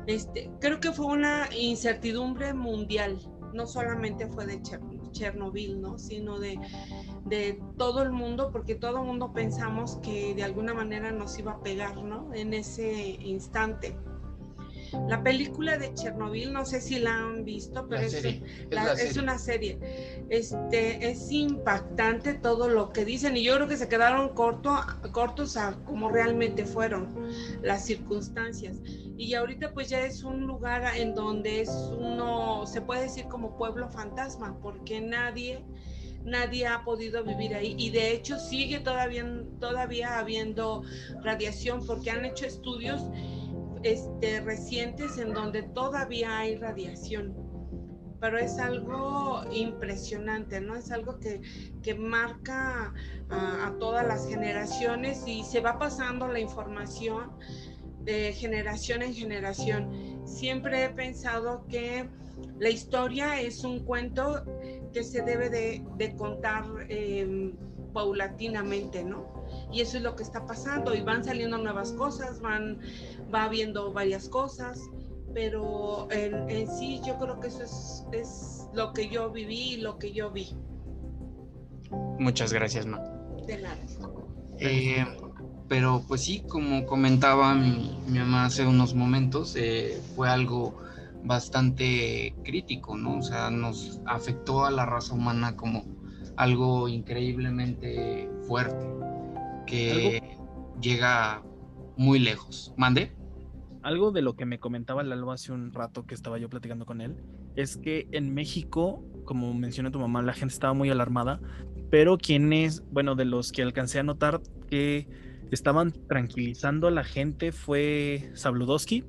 Este, creo que fue una incertidumbre mundial, no solamente fue de Chernobyl. Chernobyl, ¿no? Sino de, de todo el mundo, porque todo el mundo pensamos que de alguna manera nos iba a pegar, ¿no? En ese instante. La película de Chernobyl, no sé si la han visto, pero es, es, una serie. Este, es impactante todo lo que dicen y yo creo que se quedaron corto, cortos a como realmente fueron las circunstancias. Y ahorita pues ya es un lugar en donde es uno, se puede decir como pueblo fantasma, porque nadie nadie ha podido vivir ahí y de hecho sigue todavía, todavía habiendo radiación porque han hecho estudios este, recientes en donde todavía hay radiación. Pero es algo impresionante, ¿no? Es algo que, que marca a, a todas las generaciones y se va pasando la información de generación en generación. Siempre he pensado que la historia es un cuento que se debe de, de contar eh, paulatinamente, ¿no? Y eso es lo que está pasando y van saliendo nuevas cosas, van, va habiendo varias cosas, pero en, sí yo creo que eso es, es, lo que yo viví y lo que yo vi. Muchas gracias, Ma. De nada. Eh, pero pues sí, como comentaba mi, mamá hace unos momentos, eh, fue algo bastante crítico, ¿no? O sea, nos afectó a la raza humana como algo increíblemente fuerte que llega muy lejos. ¿Mande? Algo de lo que me comentaba Lalo hace un rato que estaba yo platicando con él es que en México, como mencionó tu mamá, la gente estaba muy alarmada, pero quienes, bueno, de los que alcancé a notar que estaban tranquilizando a la gente fue Sabludowski,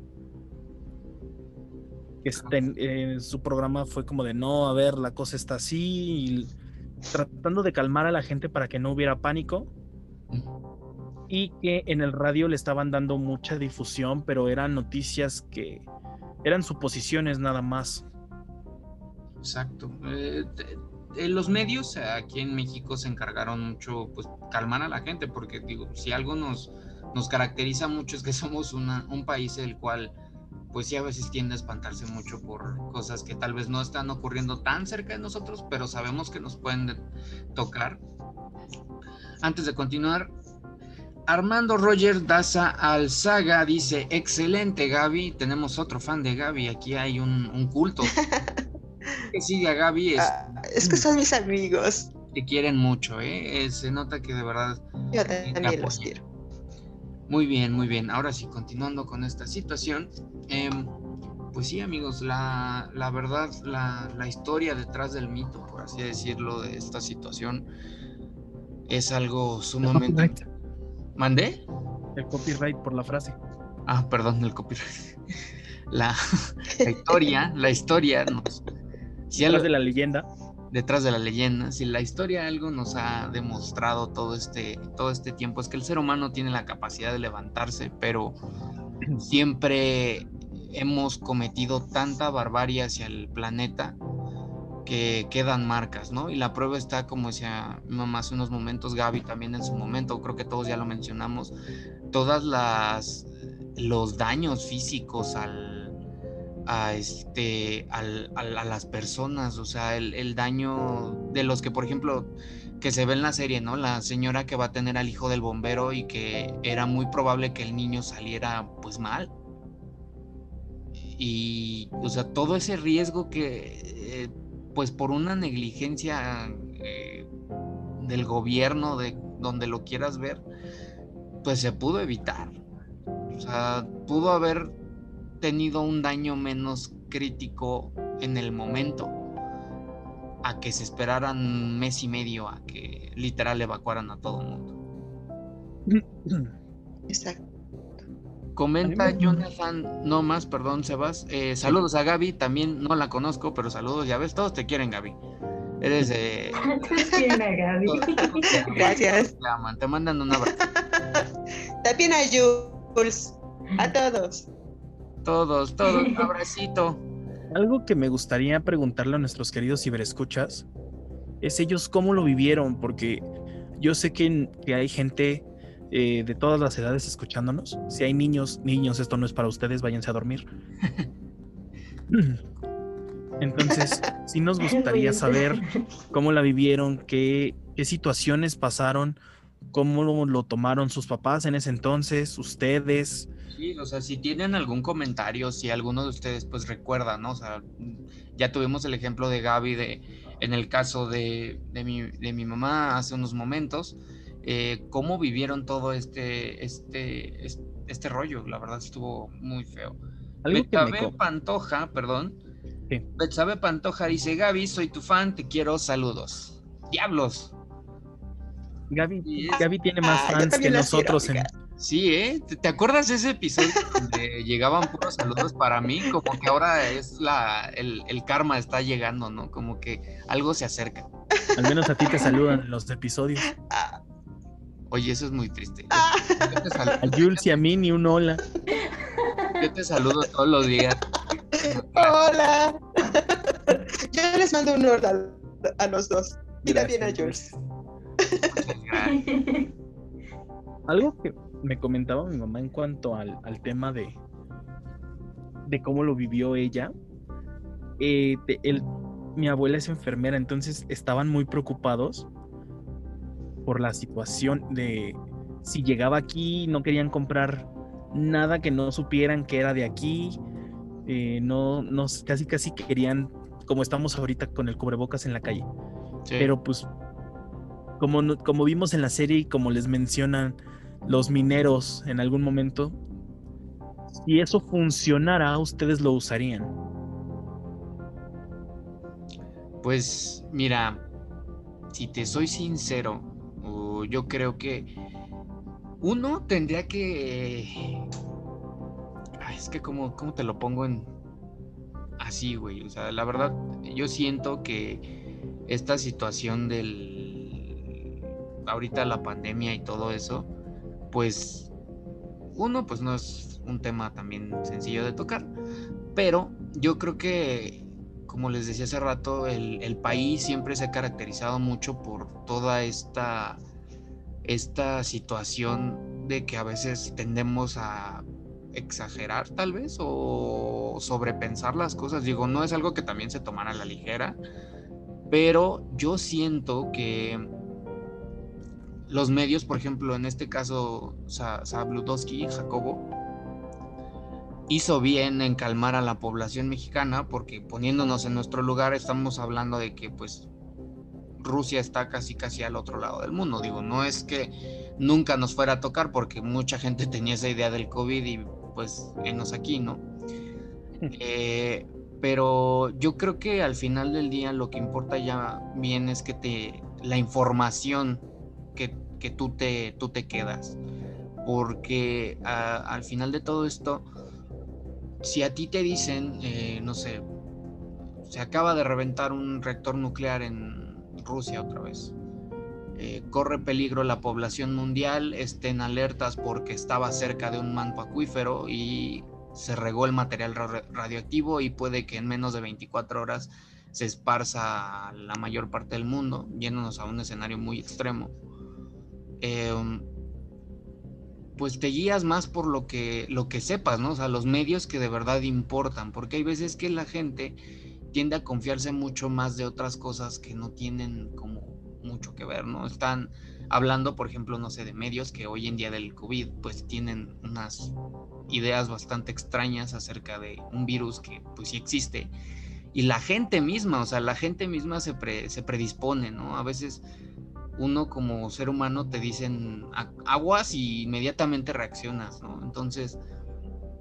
este, en, su programa fue como de no, a ver, la cosa está así, y tratando de calmar a la gente para que no hubiera pánico. Y que en el radio le estaban dando mucha difusión, pero eran noticias que eran suposiciones nada más. Exacto. Eh, los medios aquí en México se encargaron mucho, pues, calmar a la gente, porque digo, si algo nos, nos caracteriza mucho es que somos una, un país el cual pues sí a veces tiende a espantarse mucho por cosas que tal vez no están ocurriendo tan cerca de nosotros, pero sabemos que nos pueden tocar. Antes de continuar, Armando Roger Daza Alzaga dice, excelente Gaby, tenemos otro fan de Gaby, aquí hay un, culto. que sigue a Gaby es, ah, es que son mis amigos. Te quieren mucho, ¿eh? se nota que de verdad... Yo también los quiero. Muy bien, muy bien. Ahora sí, continuando con esta situación, em, pues sí, amigos, la, verdad, la, historia detrás del mito, por así decirlo, de esta situación, es algo sumamente. ¿Mandé? El copyright por la frase. Ah, perdón, el copyright. La, historia, la historia nos. Si de la leyenda detrás de la leyenda, si la historia algo nos ha demostrado todo este, todo este tiempo, es que el ser humano tiene la capacidad de levantarse, pero siempre hemos cometido tanta barbarie hacia el planeta que quedan marcas, ¿no? Y la prueba está, como decía mi mamá hace unos momentos, Gaby también en su momento, creo que todos ya lo mencionamos, todas las los daños físicos al a, este, a las personas, o sea, el, daño de los que, por ejemplo, que se ve en la serie, ¿no? La señora que va a tener al hijo del bombero y que era muy probable que el niño saliera pues mal. Y, o sea, todo ese riesgo que, eh, pues por una negligencia eh, del gobierno, de donde lo quieras ver, pues se pudo evitar. O sea, pudo haber tenido un daño menos crítico en el momento a que se esperaran un mes y medio a que literal evacuaran a todo el mundo. Exacto. Comenta Jonathan, no más, perdón, Sebas. Eh, saludos a Gaby, también no la conozco, pero saludos, ya ves, todos te quieren, Gaby. Eres de. Gaby. Gracias. Te, mandan un abrazo. También a Jules, a todos. Todos, todos, un abracito. Algo que me gustaría preguntarle a nuestros queridos ciberescuchas es ellos cómo lo vivieron, porque yo sé que, que hay gente eh, de todas las edades escuchándonos. Si hay niños, niños, esto no es para ustedes, váyanse a dormir. Entonces, sí nos gustaría saber cómo la vivieron, qué, qué situaciones pasaron, cómo lo, lo tomaron sus papás en ese entonces, ustedes. Sí, o sea, si tienen algún comentario, si alguno de ustedes pues recuerda, ¿no? O sea, ya tuvimos el ejemplo de Gaby de, en el caso de, de, mi, de mi mamá hace unos momentos, eh, cómo vivieron todo este, este, este, este rollo, la verdad estuvo muy feo. Algo que me Betsabe Pantoja, perdón. Sí. Betsabe Pantoja dice, Gaby, soy tu fan, te quiero, saludos. Diablos. Gaby, Gaby tiene más Ah, fans que quiero, nosotros en. Sí, ¿eh? ¿Te, te acuerdas de ese episodio donde llegaban puros saludos para mí? Como que ahora es la, el, el karma está llegando, ¿no? Como que algo se acerca. al menos a ti te saludan en los episodios. Ah, Oye, eso es muy triste. ah. Yo te, sal- A Jules y a mí ni un hola. yo te saludo todos los días. Hola. Yo les mando un honor a, los dos. Y también a Jules. Muchas gracias. Algo que me comentaba mi mamá en cuanto al, al tema de, de cómo lo vivió ella. eh, de- el- mi abuela es enfermera, entonces estaban muy preocupados por la situación de si llegaba aquí, no querían comprar nada que no supieran que era de aquí, eh, no, no, casi casi querían, como estamos ahorita con el cubrebocas en la calle. Sí. Pero pues, como, como vimos en la serie y como les mencionan los mineros en algún momento, si eso funcionara, ustedes lo usarían. Pues mira, si te soy sincero, yo creo que uno tendría que... Ay, es que como, ¿cómo te lo pongo en... Así, güey. O sea, la verdad, yo siento que esta situación del... Ahorita la pandemia y todo eso, pues... Uno, pues no es un tema también sencillo de tocar. Pero yo creo que como les decía hace rato, el, el país siempre se ha caracterizado mucho por toda esta, esta situación de que a veces tendemos a exagerar tal vez o sobrepensar las cosas. Digo, no es algo que también se tomara a la ligera, pero yo siento que los medios, por ejemplo, en este caso, Sabludowski, Jacobo, hizo bien en calmar a la población mexicana porque poniéndonos en nuestro lugar estamos hablando de que pues Rusia está casi casi al otro lado del mundo. Digo, no es que nunca nos fuera a tocar porque mucha gente tenía esa idea del COVID y pues enos aquí, ¿no? Eh, pero yo creo que al final del día lo que importa ya bien es que te la información que, tú, te, tú te quedas. Porque al final de todo esto, si a ti te dicen, eh, no sé, se acaba de reventar un reactor nuclear en Rusia otra vez, eh, corre peligro la población mundial, estén alertas porque estaba cerca de un manto acuífero y se regó el material ra- radioactivo y puede que en menos de 24 horas se esparza la mayor parte del mundo, yéndonos a un escenario muy extremo. Em, pues te guías más por lo que, lo que sepas, ¿no? O sea, los medios que de verdad importan, porque hay veces que la gente tiende a confiarse mucho más de otras cosas que no tienen como mucho que ver, ¿no? Están hablando, por ejemplo, no sé, de medios que hoy en día del COVID, pues tienen unas ideas bastante extrañas acerca de un virus que pues sí existe. Y la gente misma, o sea, la gente misma se, se predispone, ¿no? A veces uno como ser humano te dicen "A- aguas y inmediatamente reaccionas, ¿no? Entonces,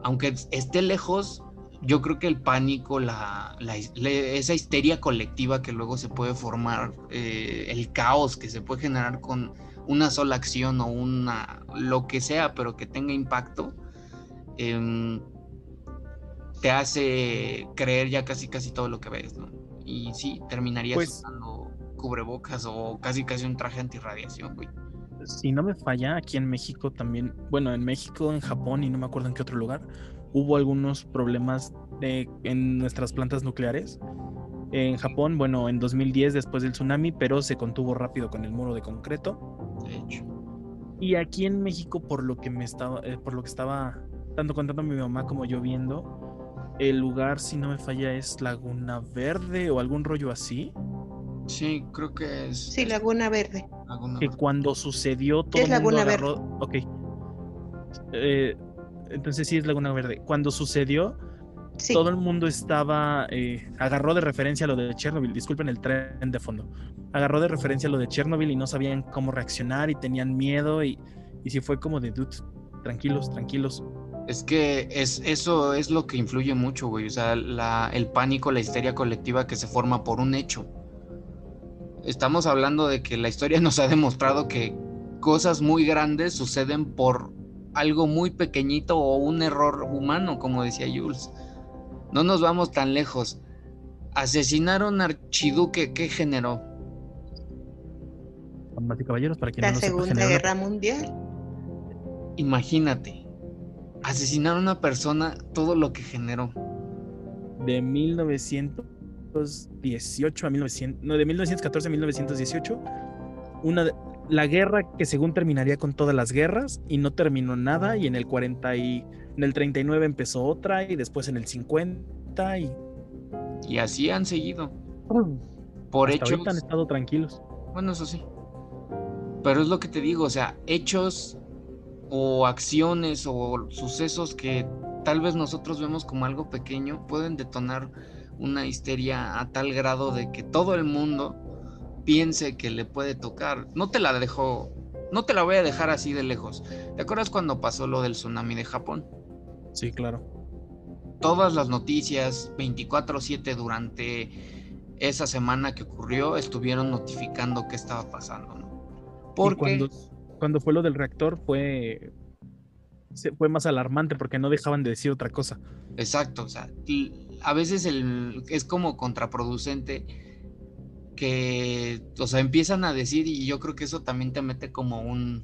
aunque esté lejos, yo creo que el pánico, la, esa histeria colectiva que luego se puede formar, eh, el caos que se puede generar con una sola acción o una, lo que sea, pero que tenga impacto, em, te hace creer ya casi casi todo lo que ves, ¿no? Y sí, terminarías Pues- usando cubrebocas o casi casi un traje antirradiación, güey. Si no me falla, aquí en México también, bueno, en México, en Japón y no me acuerdo en qué otro lugar, hubo algunos problemas de- en nuestras plantas nucleares. En Japón, bueno, en 2010 después del tsunami, pero se contuvo rápido con el muro de concreto. De hecho. Y aquí en México, por lo que me estaba, eh, por lo que estaba tanto contando mi mamá como yo viendo, el lugar, si no me falla, es Laguna Verde o algún rollo así. Sí, creo que es. Sí, Laguna Verde. Laguna Que Verde. cuando sucedió todo Es el mundo Laguna agarró. Ok. Eh, entonces sí es Laguna Verde. Cuando sucedió, Sí. todo el mundo estaba. eh, agarró de referencia lo de Chernobyl. Disculpen el tren de fondo. Agarró de referencia lo de Chernobyl y no sabían cómo reaccionar y tenían miedo. Y, y sí fue como de dude, tranquilos, tranquilos. Es que es, eso es lo que influye mucho, güey. O sea, la, el pánico, la histeria colectiva que se forma por un hecho. Estamos hablando de que la historia nos ha demostrado que cosas muy grandes suceden por algo muy pequeñito o un error humano, como decía Jules. No nos vamos tan lejos. Asesinaron a Archiduque, ¿qué generó? Damas y caballeros, para La no lo sepa, Segunda generó- Guerra Mundial. Imagínate. Asesinar a una persona, todo lo que generó. de 1918 a 1900, no, de 1914 a 1918, una la guerra que según terminaría con todas las guerras y no terminó nada y en el 40 y en el 39 empezó otra y después en el 50 y Y así han seguido. Por hasta hechos. ahorita han estado tranquilos. Bueno, eso sí. Pero es lo que te digo, o sea, hechos o acciones o sucesos que tal vez nosotros vemos como algo pequeño pueden detonar una histeria a tal grado de que todo el mundo piense que le puede tocar. No te la dejo, no te la voy a dejar así de lejos. ¿Te acuerdas cuando pasó lo del tsunami de Japón? Sí, claro. Todas las noticias 24/7 durante esa semana que ocurrió estuvieron notificando qué estaba pasando, ¿no? Porque cuando, cuando fue lo del reactor fue fue más alarmante porque no dejaban de decir otra cosa. Exacto, o sea, y a veces el, es como contraproducente que, o sea, empiezan a decir y yo creo que eso también te mete como un,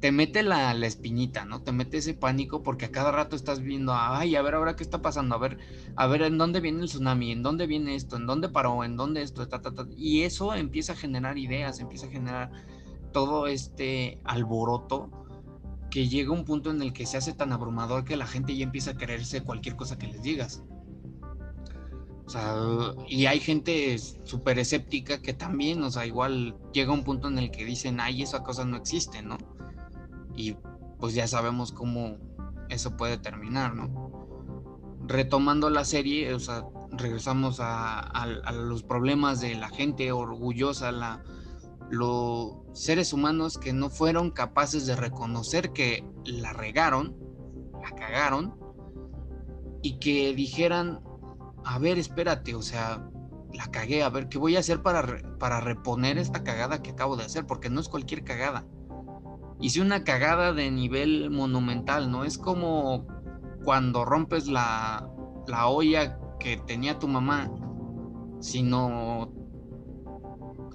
te mete la, la espinita, ¿no? Te mete ese pánico porque a cada rato estás viendo, ay, a ver ahora qué está pasando, a ver, a ver en dónde viene el tsunami, en dónde viene esto, en dónde paró, en dónde esto, y eso empieza a generar ideas, empieza a generar todo este alboroto que llega un punto en el que se hace tan abrumador que la gente ya empieza a creerse cualquier cosa que les digas. Sea, y hay gente súper escéptica que también, o sea, igual llega un punto en el que dicen, ay, esa cosa no existe, ¿no? Y pues ya sabemos cómo eso puede terminar, ¿no? Retomando la serie, o sea, regresamos a, a- a los problemas de la gente orgullosa, la, los seres humanos que no fueron capaces de reconocer que la regaron, la cagaron, y que dijeran, a ver, espérate, o sea, la cagué, a ver, ¿qué voy a hacer para, re- para reponer esta cagada que acabo de hacer? Porque no es cualquier cagada. Hice una cagada de nivel monumental, ¿no? Es como cuando rompes la, la olla que tenía tu mamá, sino...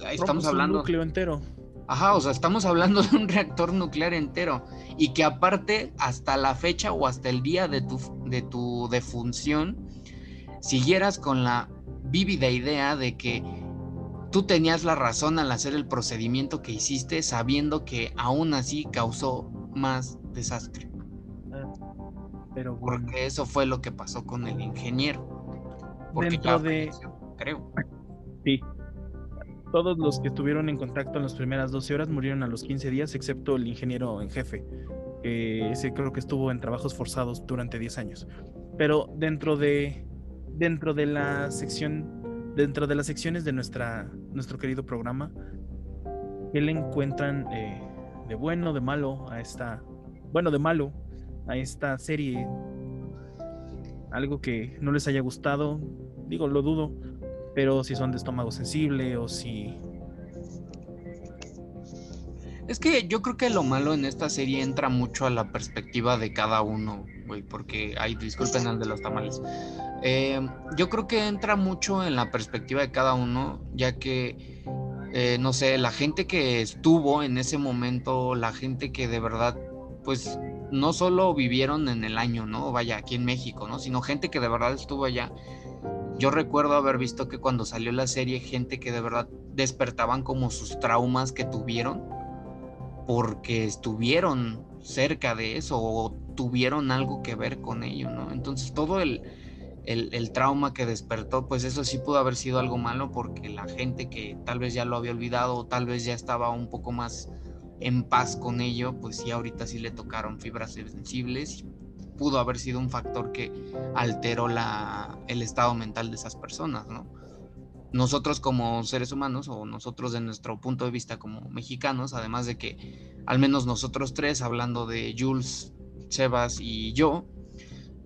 Estamos Rompes un hablando... núcleo entero. Ajá, o sea, estamos hablando de un reactor nuclear entero y que aparte hasta la fecha o hasta el día de tu, de tu defunción siguieras con la vívida idea de que tú tenías la razón al hacer el procedimiento que hiciste sabiendo que aún así causó más desastre. Pero bueno, Porque eso fue lo que pasó con el ingeniero. Porque Dentro de- creo. sí. Todos los que estuvieron en contacto en las primeras 12 horas murieron a los 15 días, excepto el ingeniero en jefe, que ese creo que estuvo en trabajos forzados durante 10 años. Pero dentro de dentro de la sección dentro de las secciones de nuestra nuestro querido programa, ¿qué le encuentran eh, de bueno, de malo a esta bueno, de malo a esta serie? Algo que no les haya gustado, digo, lo dudo, pero si son de estómago sensible o si Es que yo creo que lo malo en esta serie entra mucho a la perspectiva de cada uno, güey, porque, ay, disculpen al de los tamales. Eh, yo creo que entra mucho en la perspectiva de cada uno, ya que, eh, no sé, la gente que estuvo en ese momento, la gente que de verdad, pues, no solo vivieron en el año, ¿no? Vaya, aquí en México, ¿no? Sino gente que de verdad estuvo allá. Yo recuerdo haber visto que cuando salió la serie, gente que de verdad despertaban como sus traumas que tuvieron porque estuvieron cerca de eso o tuvieron algo que ver con ello, ¿no? Entonces todo el, el, trauma que despertó, pues eso sí pudo haber sido algo malo porque la gente que tal vez ya lo había olvidado o tal vez ya estaba un poco más en paz con ello, pues sí, ahorita sí le tocaron fibras sensibles pudo haber sido un factor que alteró la, el estado mental de esas personas, ¿no? Nosotros como seres humanos o nosotros de nuestro punto de vista como mexicanos, además de que al menos nosotros tres, hablando de Jules, Sebas y yo,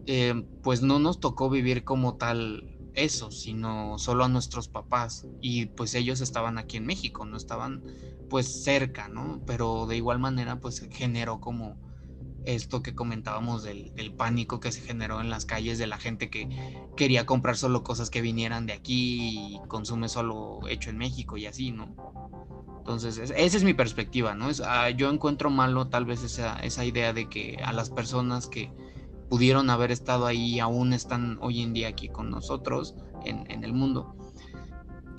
eh, pues no nos tocó vivir como tal eso, sino solo a nuestros papás y pues ellos estaban aquí en México, no estaban pues cerca, ¿no? Pero de igual manera pues generó como esto que comentábamos del, pánico que se generó en las calles de la gente que quería comprar solo cosas que vinieran de aquí y consume solo hecho en México y así, ¿no? Entonces, esa es mi perspectiva, ¿no? Es, ah, yo encuentro malo tal vez esa, esa idea de que a las personas que pudieron haber estado ahí aún están hoy en día aquí con nosotros en, en el mundo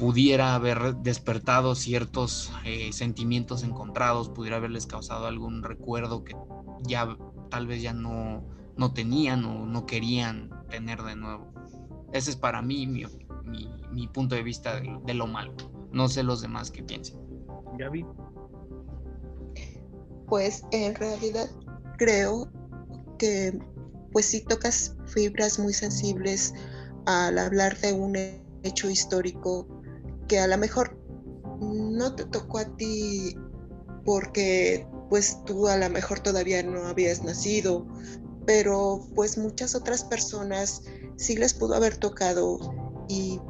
pudiera haber despertado ciertos eh, sentimientos encontrados, pudiera haberles causado algún recuerdo que ya tal vez ya no, no tenían o no querían tener de nuevo. Ese es para mí mi, mi, punto de vista de, lo malo. No sé los demás qué piensen. Gaby. Pues en realidad creo que pues si tocas fibras muy sensibles al hablar de un hecho histórico que a lo mejor no te tocó a ti porque pues tú a lo mejor todavía no habías nacido, pero pues muchas otras personas sí les pudo haber tocado y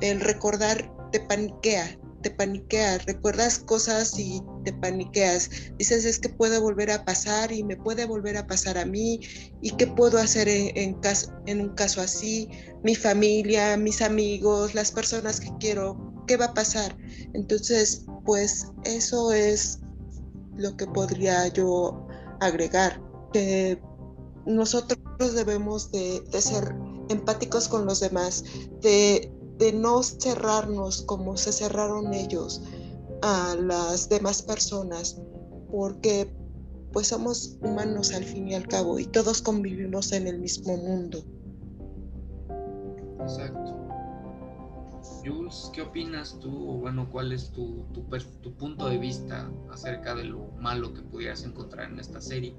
el recordar te paniquea, te paniquea, recuerdas cosas y te paniqueas, dices es que puede volver a pasar y me puede volver a pasar a mí y qué puedo hacer en un caso así, mi familia, mis amigos, las personas que quiero, qué va a pasar. Entonces, pues eso es lo que podría yo agregar, que nosotros debemos de, ser empáticos con los demás, de, no cerrarnos como se cerraron ellos a las demás personas, porque pues somos humanos al fin y al cabo y todos convivimos en el mismo mundo. Exacto. Jules, ¿qué opinas tú? O bueno, ¿cuál es tu, tu, punto de vista acerca de lo malo que pudieras encontrar en esta serie?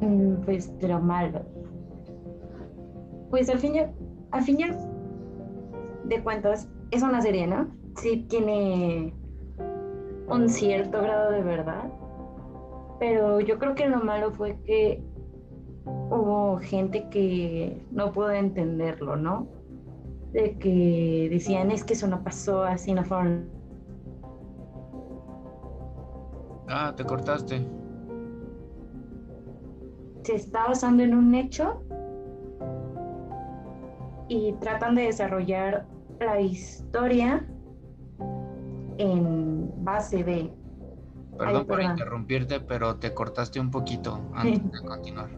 Mm, pues de lo malo. Pues al fin, al fin de cuentas es una serie, ¿no? Sí tiene un cierto grado de verdad, pero yo creo que lo malo fue que hubo gente que no pudo entenderlo, ¿no? de que decían es que eso no pasó, así no fueron. Ah, te cortaste. Se está basando en un hecho y tratan de desarrollar la historia en base de... Perdón por interrumpirte, pero te cortaste un poquito antes de continuar.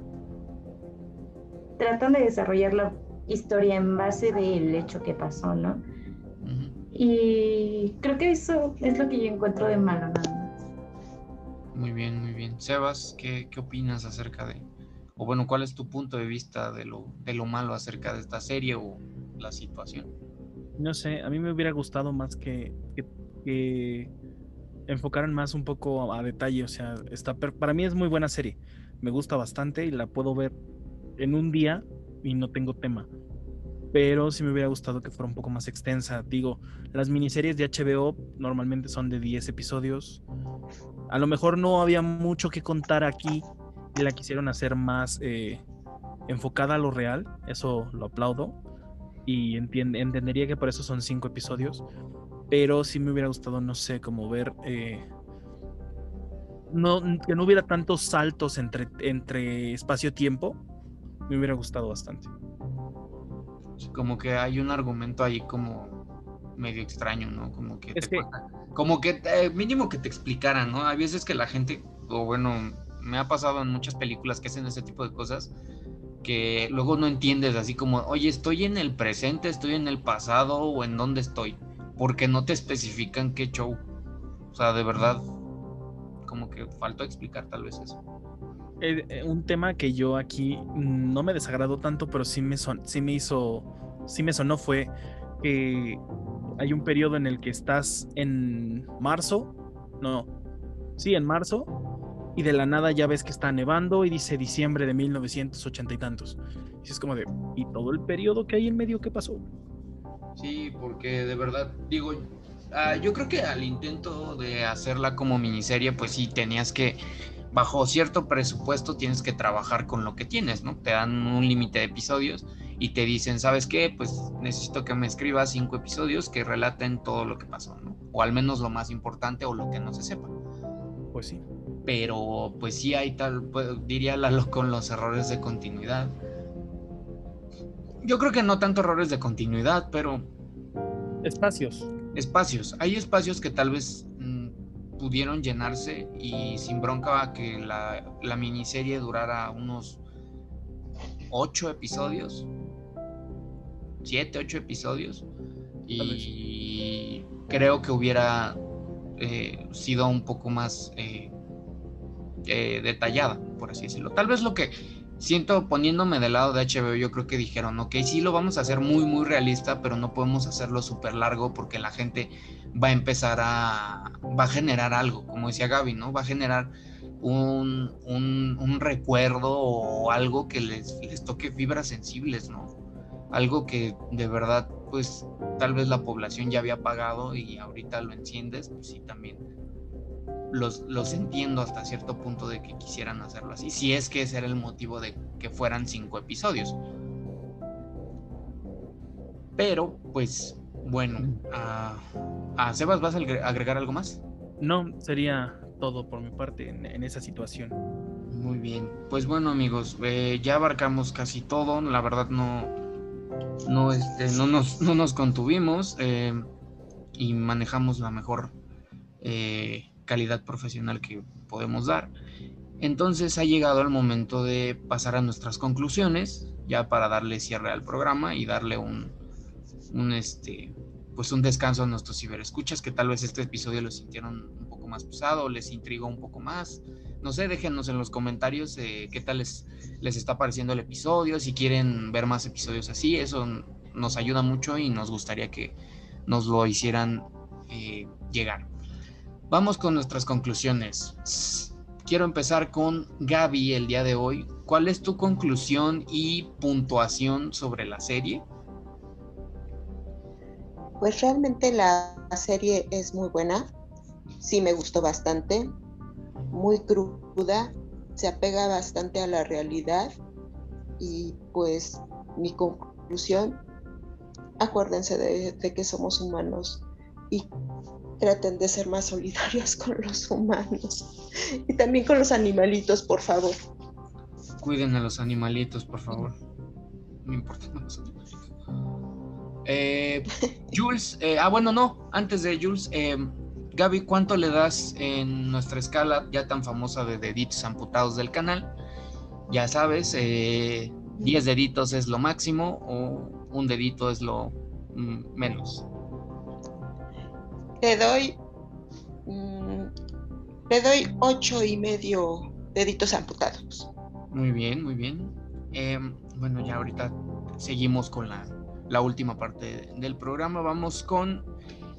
Tratan de desarrollar la historia en base del hecho que pasó, ¿no? Y creo que eso es lo que yo encuentro de malo nada más. Muy bien, muy bien. Sebas, ¿qué, qué opinas acerca de, o bueno, cuál es tu punto de vista de lo, de lo malo acerca de esta serie o la situación? No sé, a mí me hubiera gustado más que, enfocaran más un poco a, detalle, o sea, está, para mí es muy buena serie, me gusta bastante y la puedo ver en un día y no tengo tema. Pero sí me hubiera gustado que fuera un poco más extensa. Digo, las miniseries de HBO normalmente son de 10 episodios. A lo mejor no había mucho que contar aquí la quisieron hacer más eh, enfocada a lo real. Eso lo aplaudo. Y entendería que por eso son 5 episodios. Pero sí me hubiera gustado, no sé, como ver... Eh, no, que no hubiera tantos saltos entre, entre espacio-tiempo me hubiera gustado bastante. Como que hay un argumento ahí como medio extraño, ¿no? Como que, como que eh, mínimo que te explicaran, ¿no? Hay veces que la gente, o bueno, me ha pasado en muchas películas que hacen ese tipo de cosas, que luego no entiendes, así como, oye, estoy en el presente, estoy en el pasado o en dónde estoy, porque no te especifican qué show. O sea, de verdad, como que faltó explicar tal vez eso. eh, eh, un tema que yo aquí no me desagradó tanto, pero sí me, son, sí me hizo, sí me sonó fue que hay un periodo en el que estás en marzo, no, sí, en marzo, y de la nada ya ves que está nevando y dice diciembre de 1980 y tantos. Y es como de, ¿y todo el periodo que hay en medio qué pasó? Sí, porque de verdad, digo, ah, yo creo que al intento de hacerla como miniserie, pues sí, tenías que, bajo cierto presupuesto, tienes que trabajar con lo que tienes, ¿no? Te dan un límite de episodios y te dicen, ¿sabes qué? Pues necesito que me escribas cinco episodios que relaten todo lo que pasó, ¿no? O al menos lo más importante o lo que no se sepa. Pues sí. Pero pues sí hay tal, pues, diría Lalo con los errores de continuidad. Yo creo que no tanto errores de continuidad, pero... Espacios. Espacios. Hay espacios que tal vez mm, pudieron llenarse y sin bronca que la, la miniserie durara unos ocho episodios, siete, ocho episodios, y creo que hubiera eh, sido un poco más eh, eh, detallada, por así decirlo. Tal vez lo que siento poniéndome del lado de HBO, yo creo que dijeron, ok, sí lo vamos a hacer muy, muy realista, pero no podemos hacerlo súper largo porque la gente va a empezar a, va a generar algo, como decía Gaby, ¿no? Va a generar un, un, recuerdo o algo que les, les toque fibras sensibles, ¿no? Algo que de verdad, pues tal vez la población ya había pagado y ahorita lo enciendes, pues sí, también los, los entiendo hasta cierto punto de que quisieran hacerlo así, si es que ese era el motivo de que fueran cinco episodios. Pero, pues, bueno, a, a Sebas, ¿vas a agregar algo más? No, sería todo por mi parte en, esa situación. Muy bien, pues bueno amigos, eh, ya abarcamos casi todo, la verdad no, no, este, no, nos, no nos contuvimos eh, y manejamos la mejor eh, calidad profesional que podemos dar. Entonces ha llegado el momento de pasar a nuestras conclusiones, ya para darle cierre al programa y darle un, un este, pues un descanso a nuestros ciberescuchas que tal vez este episodio lo sintieron un poco más pesado, les intrigó un poco más. No sé, déjenos en los comentarios eh, qué tal les, les está pareciendo el episodio, si quieren ver más episodios así, eso nos ayuda mucho y nos gustaría que nos lo hicieran eh, llegar. Vamos con nuestras conclusiones. Quiero empezar con Gaby el día de hoy. ¿Cuál es tu conclusión y puntuación sobre la serie? Pues realmente la serie es muy buena, sí me gustó bastante, muy cruda, se apega bastante a la realidad y pues mi conclusión, acuérdense de, que somos humanos y traten de ser más solidarios con los humanos y también con los animalitos, por favor. Cuiden a los animalitos, por favor. No importa los animalitos. Eh, Jules, eh, ah, bueno, no, antes de Jules, eh, Gaby, ¿cuánto le das en nuestra escala ya tan famosa de deditos amputados del canal? Ya sabes, 10 deditos es lo máximo o un dedito es lo mm, menos. Le doy, mm, le doy ocho y medio deditos amputados. Muy bien, muy bien. bueno, ya ahorita seguimos con la la última parte del programa. Vamos con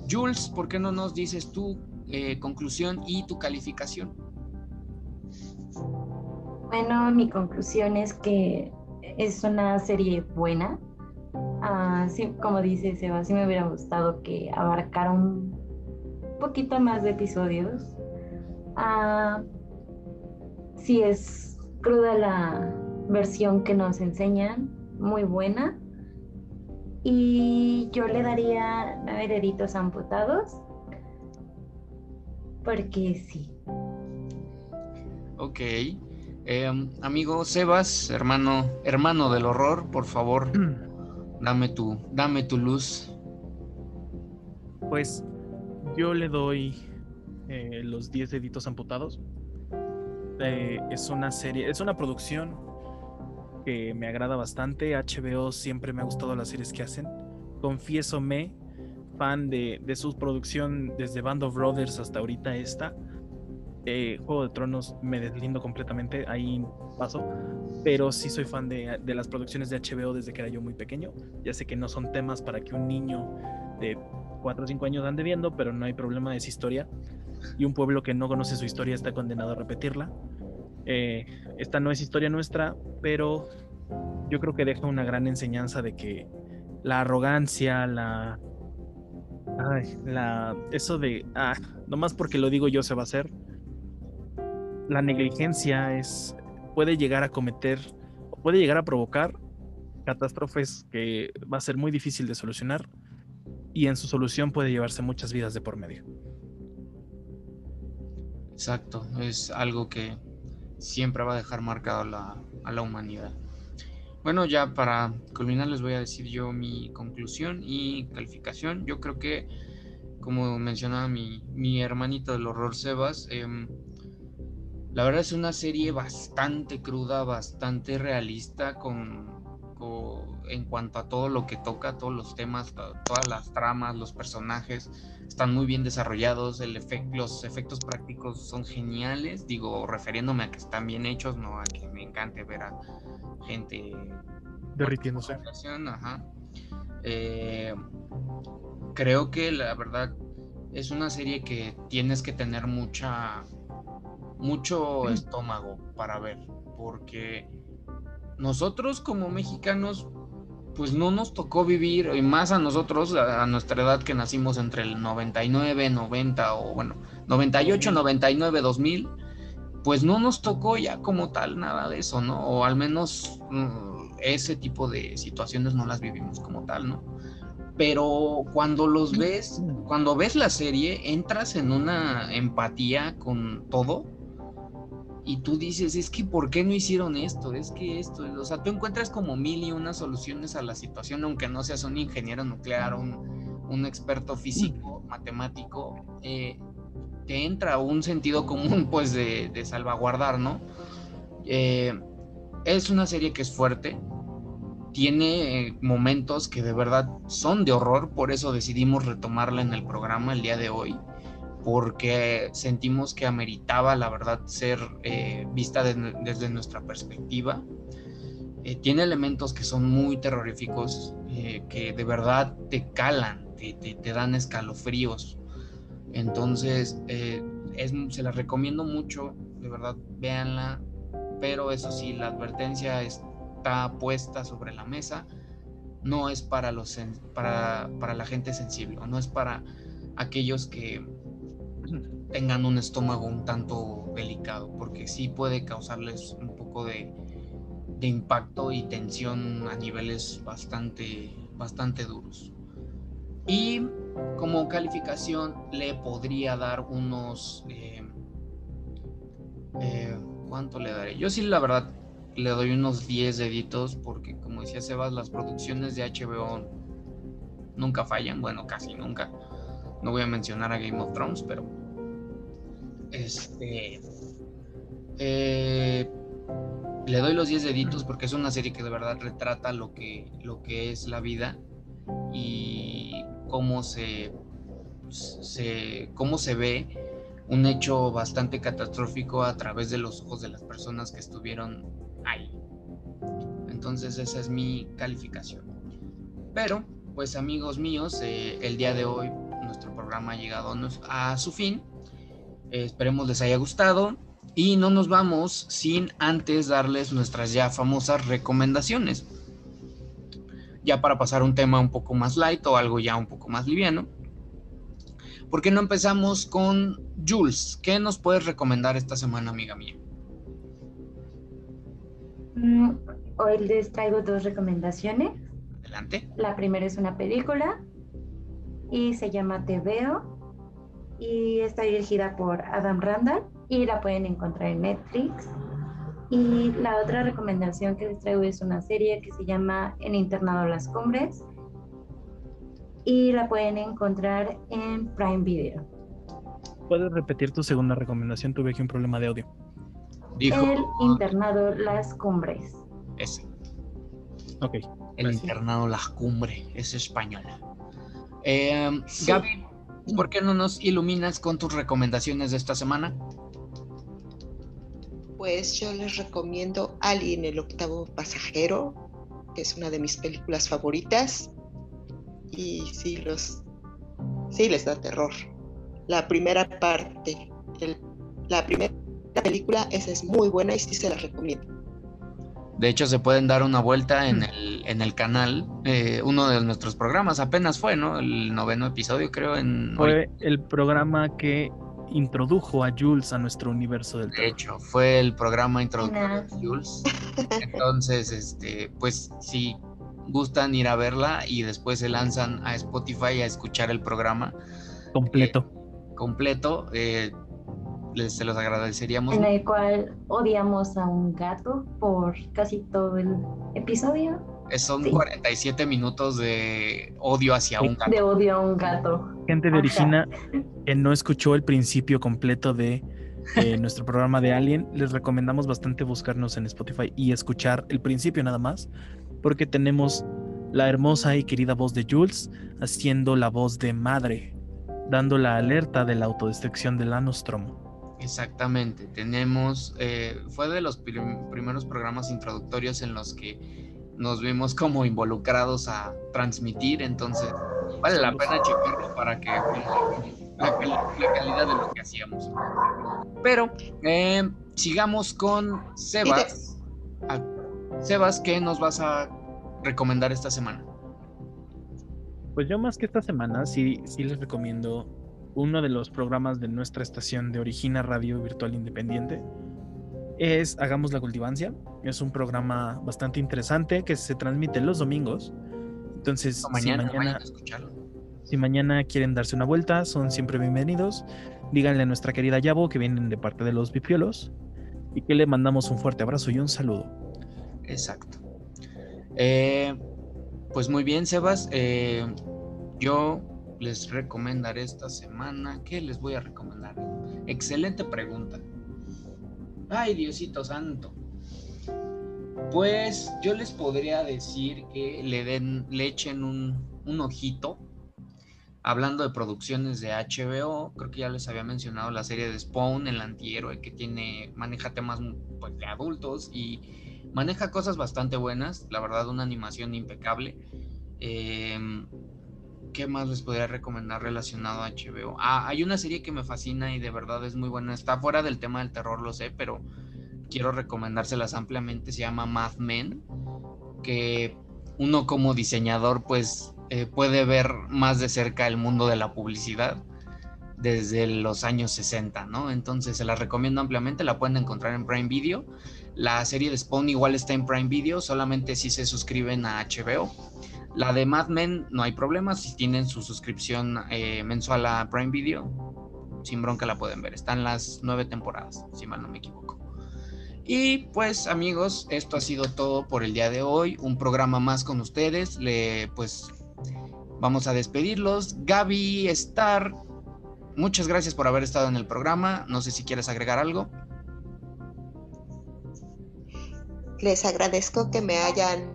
Jules, ¿por qué no nos dices tu eh, conclusión y tu calificación? Bueno, mi conclusión es que es una serie buena. Ah, como dice Seba, sí me hubiera gustado que abarcara un poquito más de episodios. Ah, sí es cruda la versión que nos enseñan, muy buena. Y yo le daría nueve deditos amputados. Porque sí. Ok. Em, amigo Sebas, hermano, hermano del horror, por favor, dame tu, dame tu luz. Pues yo le doy eh, los 10 deditos amputados. Eh, es una serie, es una producción que me agrada bastante. HBO siempre me ha gustado las series que hacen. Confieso me, fan de, su producción desde Band of Brothers hasta ahorita esta. eh, Juego de Tronos me deslindo completamente, ahí paso, pero sí soy fan de, de, las producciones de HBO desde que era yo muy pequeño. Ya sé que no son temas para que un niño de 4 o 5 años ande viendo, pero no hay problema, es historia. Y un pueblo que no conoce su historia está condenado a repetirla. Eh, esta no es historia nuestra, pero yo creo que deja una gran enseñanza de que la arrogancia, la eso de, ah, nomás porque lo digo yo se va a hacer, la negligencia es, puede llegar a cometer, puede llegar a provocar catástrofes que va a ser muy difícil de solucionar y en su solución puede llevarse muchas vidas de por medio. Exacto, es algo que siempre va a dejar marcado a la, a la humanidad. Bueno, ya para culminar les voy a decir yo mi conclusión y calificación. Yo creo que, como mencionaba mi, mi hermanito del horror Sebas, eh, la verdad es una serie bastante cruda, bastante realista con, en cuanto a todo lo que toca, todos los temas, todas las tramas, los personajes están muy bien desarrollados, el los efectos prácticos son geniales, digo, refiriéndome a que están bien hechos, no a que me encante ver a gente derritiéndose. Eh, creo que la verdad es una serie que tienes que tener mucha mucho estómago para ver, porque nosotros como mexicanos, pues no nos tocó vivir, y más a nosotros, a, nuestra edad que nacimos entre el 99, 90 o bueno, 98, 99, 2000, pues no nos tocó ya como tal nada de eso, ¿no? O al menos mm, ese tipo de situaciones no las vivimos como tal, ¿no? Pero cuando los ves, cuando ves la serie, entras en una empatía con todo y tú dices, es que ¿por qué no hicieron esto? Es que esto, o sea, tú encuentras como mil y unas soluciones a la situación, aunque no seas un ingeniero nuclear, un, un experto físico, matemático, eh, te entra un sentido común pues de, de salvaguardar, ¿no? Eh, es una serie que es fuerte, tiene eh, momentos que de verdad son de horror, por eso decidimos retomarla en el programa el día de hoy porque sentimos que ameritaba, la verdad, ser eh, vista desde nuestra perspectiva. Eh, tiene elementos que son muy terroríficos, eh, que de verdad te calan, te, te, dan escalofríos. Entonces, se la recomiendo mucho, de verdad, véanla, pero eso sí, la advertencia está puesta sobre la mesa, no es para, los, para, para la gente sensible, no es para aquellos que tengan un estómago un tanto delicado, porque sí puede causarles un poco de, impacto y tensión a niveles bastante, bastante duros. Y como calificación le podría dar unos... Eh, eh, ¿Cuánto le daré? Yo sí, la verdad, le doy unos 10 deditos porque, como decía Sebas, las producciones de HBO nunca fallan, bueno, casi nunca. No voy a mencionar a Game of Thrones, pero este. Eh, le doy los 10 deditos porque es una serie que de verdad retrata lo que, lo que es la vida y cómo se, se, cómo se ve un hecho bastante catastrófico a través de los ojos de las personas que estuvieron ahí. Entonces esa es mi calificación. Pero, pues amigos míos, eh, el día de hoy nuestro programa ha llegado a su fin esperemos les haya gustado y no nos vamos sin antes darles nuestras ya famosas recomendaciones. Ya para pasar un tema un poco más light o algo ya un poco más liviano. ¿Por qué no empezamos con Jules? ¿Qué nos puedes recomendar esta semana, amiga mía? Mm, hoy les traigo dos recomendaciones. Adelante. La primera es una película y se llama Te Veo y está dirigida por Adam Randall y la pueden encontrar en Netflix. Y la otra recomendación que les traigo es una serie que se llama En Internado Las Cumbres y la pueden encontrar en Prime Video. ¿Puedes repetir tu segunda recomendación? Tuve aquí un problema de audio. El Internado Las Cumbres. Ese. Ok. El Internado Las Cumbres, es española. Eh, Gaby, ¿por qué no nos iluminas con tus recomendaciones de esta semana? Pues yo les recomiendo Alien, el octavo pasajero, que es una de mis películas favoritas. Y sí, los, sí les da terror. La primera parte, el- la primera película, esa es muy buena y sí se la recomiendo. De hecho, se pueden dar una vuelta en el, en el canal. eh, uno de nuestros programas apenas fue, ¿no? El noveno episodio, creo, en... Fue el programa que introdujo a Jules a nuestro universo del De terror. hecho, fue el programa introductorio de. Jules. Entonces, este, pues si gustan ir a verla y después se lanzan a Spotify a escuchar el programa completo. completo, eh, les, se los agradeceríamos. en el cual odiamos a un gato por casi todo el episodio. Son sí. 47 minutos de odio hacia un gato. De odio a un gato. Gente de. Origina que no escuchó el principio completo de eh, nuestro programa de Alien, les recomendamos bastante buscarnos en Spotify y escuchar el principio nada más, porque tenemos la hermosa y querida voz de Jules haciendo la voz de madre, dando la alerta de la autodestrucción del Anostromo. Exactamente, tenemos, eh, fue de los prim- primeros programas introductorios en los que nos vimos como involucrados a transmitir, entonces vale la pena checarlo para que vean la, cal- la calidad de lo que hacíamos. Pero eh, sigamos con Sebas. Sebas, ¿qué nos vas a recomendar esta semana? Pues yo más que esta semana sí, sí les recomiendo uno de los programas de nuestra estación de Origina Radio Virtual Independiente. Es Hagamos la Cultivancia. Es un programa bastante interesante que se transmite los domingos. Entonces, mañana, si, mañana, si mañana quieren darse una vuelta, son siempre bienvenidos. Díganle a nuestra querida Yabo que vienen de parte de los Bipiolos y que le mandamos un fuerte abrazo y un saludo. Exacto. Eh, pues muy bien, Sebas. eh, yo les recomendaré esta semana. ¿Qué les voy a recomendar? Excelente pregunta. Ay, Diosito Santo. Pues yo les podría decir que le den, le echen un, un ojito. Hablando de producciones de HBO, creo que ya les había mencionado la serie de Spawn, el antihéroe que tiene, maneja temas pues, de adultos y maneja cosas bastante buenas, la verdad una animación impecable. Eh, ¿Qué más les podría recomendar relacionado a HBO? Ah, hay una serie que me fascina y de verdad es muy buena. Está fuera del tema del terror, lo sé, pero quiero recomendárselas ampliamente. Se llama Mad Men, que uno como diseñador pues eh, puede ver más de cerca el mundo de la publicidad desde los años 60, ¿no? Entonces se la recomiendo ampliamente, la pueden encontrar en Prime Video. La serie de Spawn igual está en Prime Video, solamente si se suscriben a HBO. La de Mad Men no hay problema, si tienen su suscripción eh, mensual a Prime Video, sin bronca la pueden ver. Están las nueve temporadas, si mal no me equivoco. Y pues amigos, esto ha sido todo por el día de hoy. Un programa más con ustedes. Le pues vamos a despedirlos. Gaby Star, muchas gracias por haber estado en el programa. No sé si quieres agregar algo. Les agradezco que me hayan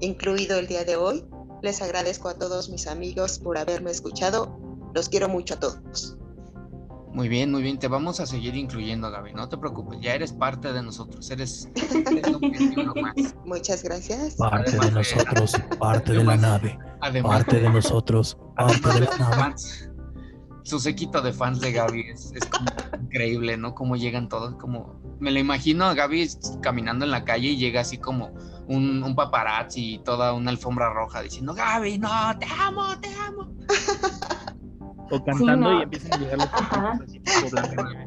incluido el día de hoy. Les agradezco a todos mis amigos por haberme escuchado. Los quiero mucho a todos. Muy bien, muy bien. Te vamos a seguir incluyendo, Gaby. No te preocupes. Ya eres parte de nosotros. Eres, eres un más. Muchas gracias. Parte de Además de- nosotros, parte de la nave, Además, parte de nosotros, parte de la nave. fans, su séquito de fans de Gaby es, es como increíble, ¿no? Cómo llegan todos, como me lo imagino a Gaby caminando en la calle y llega así como un, un paparazzi y toda una alfombra roja diciendo Gaby, no, te amo, te amo. O cantando no. y empiezan a llegar los Ajá. así.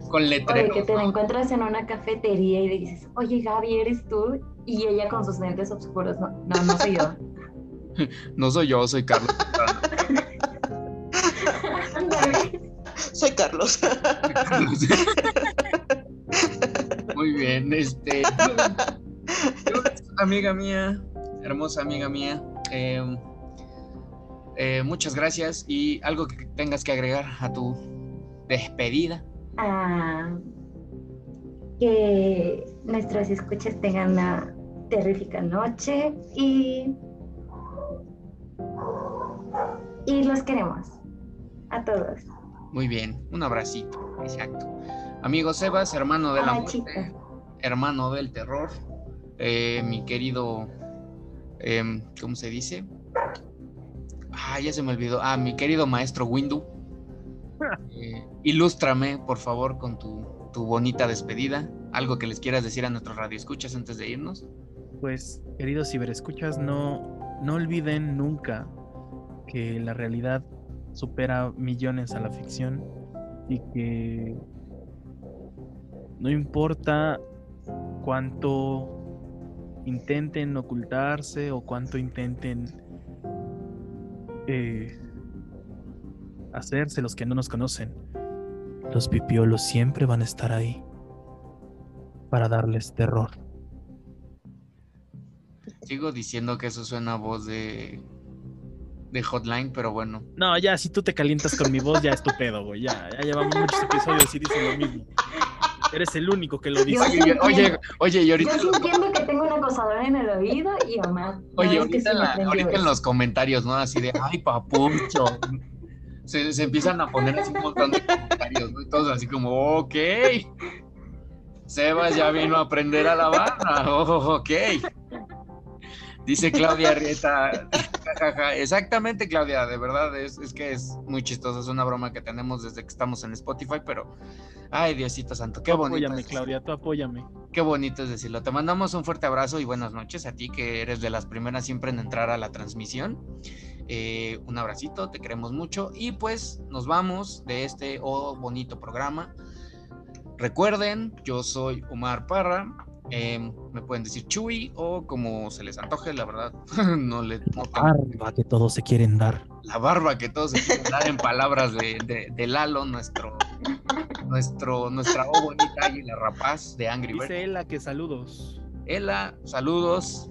Con Oye, letreros. que te la ¿no? encuentras en una cafetería y le dices, oye Gaby, ¿eres tú? Y ella con sus lentes oscuros, no, no, no soy yo. No soy yo, soy Carlos. Soy Carlos. Muy bien, este. Amiga mía, hermosa amiga mía. eh, eh, muchas gracias y algo que tengas que agregar a tu despedida. Ah, que nuestros escuchas tengan una terrífica noche y y los queremos a todos. Muy bien, un abracito, exacto. Amigo Sebas, hermano de la Ay, muerte. hermano del terror, eh, mi querido, em, ¿cómo se dice? Ah, ya se me olvidó. Ah, mi querido maestro Windu. Eh, ilústrame, por favor, con tu, tu bonita despedida. Algo que les quieras decir a nuestros radioescuchas antes de irnos. Pues, queridos ciberescuchas, no, no olviden nunca que la realidad supera millones a la ficción y que no importa cuánto intenten ocultarse o cuánto intenten eh, hacerse los que no nos conocen, los pipiolos siempre van a estar ahí para darles terror. Sigo diciendo que eso suena a voz de, de hotline, pero bueno. No, ya, si tú te calientas con mi voz, ya es tu pedo, güey. Ya, ya llevamos muchos episodios y dicen lo mismo. Eres el único que lo dice. Oye, oye, oye, oye, y ahorita. Yo sintiendo que tengo un acosador en el oído y Omar. Oye, ahorita, en la- ahorita los comentarios, ¿no? Así de, ay, papucho. Se, se empiezan a poner así un montón de comentarios, ¿no? Y todos así como, ok. Sebas ya vino a aprender a la barra. Oh, ok. Dice Claudia Rieta. Jajaja. Exactamente, Claudia, de verdad, es, es que es muy chistoso. Es una broma que tenemos desde que estamos en Spotify, pero. Ay, Diosito Santo, qué bonito. Apóyame, es Claudia, tú apóyame. Qué bonito es decirlo. Te mandamos un fuerte abrazo y buenas noches a ti que eres de las primeras siempre en entrar a la transmisión. Eh, un abracito, te queremos mucho y pues nos vamos de este oh, bonito programa. Recuerden, yo soy Omar Parra. Eh, me pueden decir Chuy o como se les antoje, la verdad. no le no tengo- Barba que todos se quieren dar. la barba que todos se quieren dar en palabras de, de- de Lalo, nuestro, nuestro, nuestra oh bonita águila rapaz de Angry Birds. Dice Ela que saludos. Ela, saludos.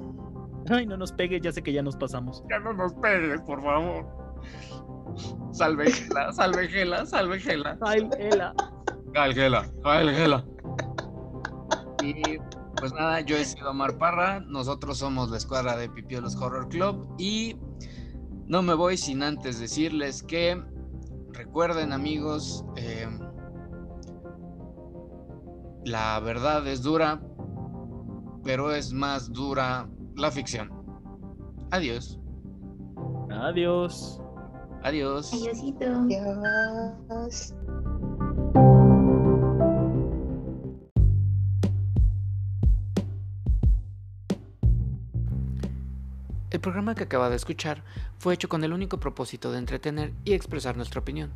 Ay, no nos pegues, ya sé que ya nos pasamos. Ya no nos pegues, por favor. Salve Gela, salve Gela, salve Gela. Ay, Ela. Gal Gela, Gal Gela. Y pues nada, yo he sido Omar Parra, nosotros somos la escuadra de Pipiolos Horror Club y no me voy sin antes decirles que recuerden amigos, eh, la verdad es dura, pero es más dura la ficción. Adiós, Adiós. adiós. Adiósito. Adiós. El programa que acaba de escuchar fue hecho con el único propósito de entretener y expresar nuestra opinión.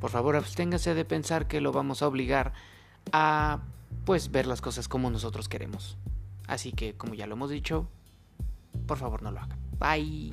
Por favor, absténgase de pensar que lo vamos a obligar a pues ver las cosas como nosotros queremos. Así que, como ya lo hemos dicho, por favor no lo hagan. Bye.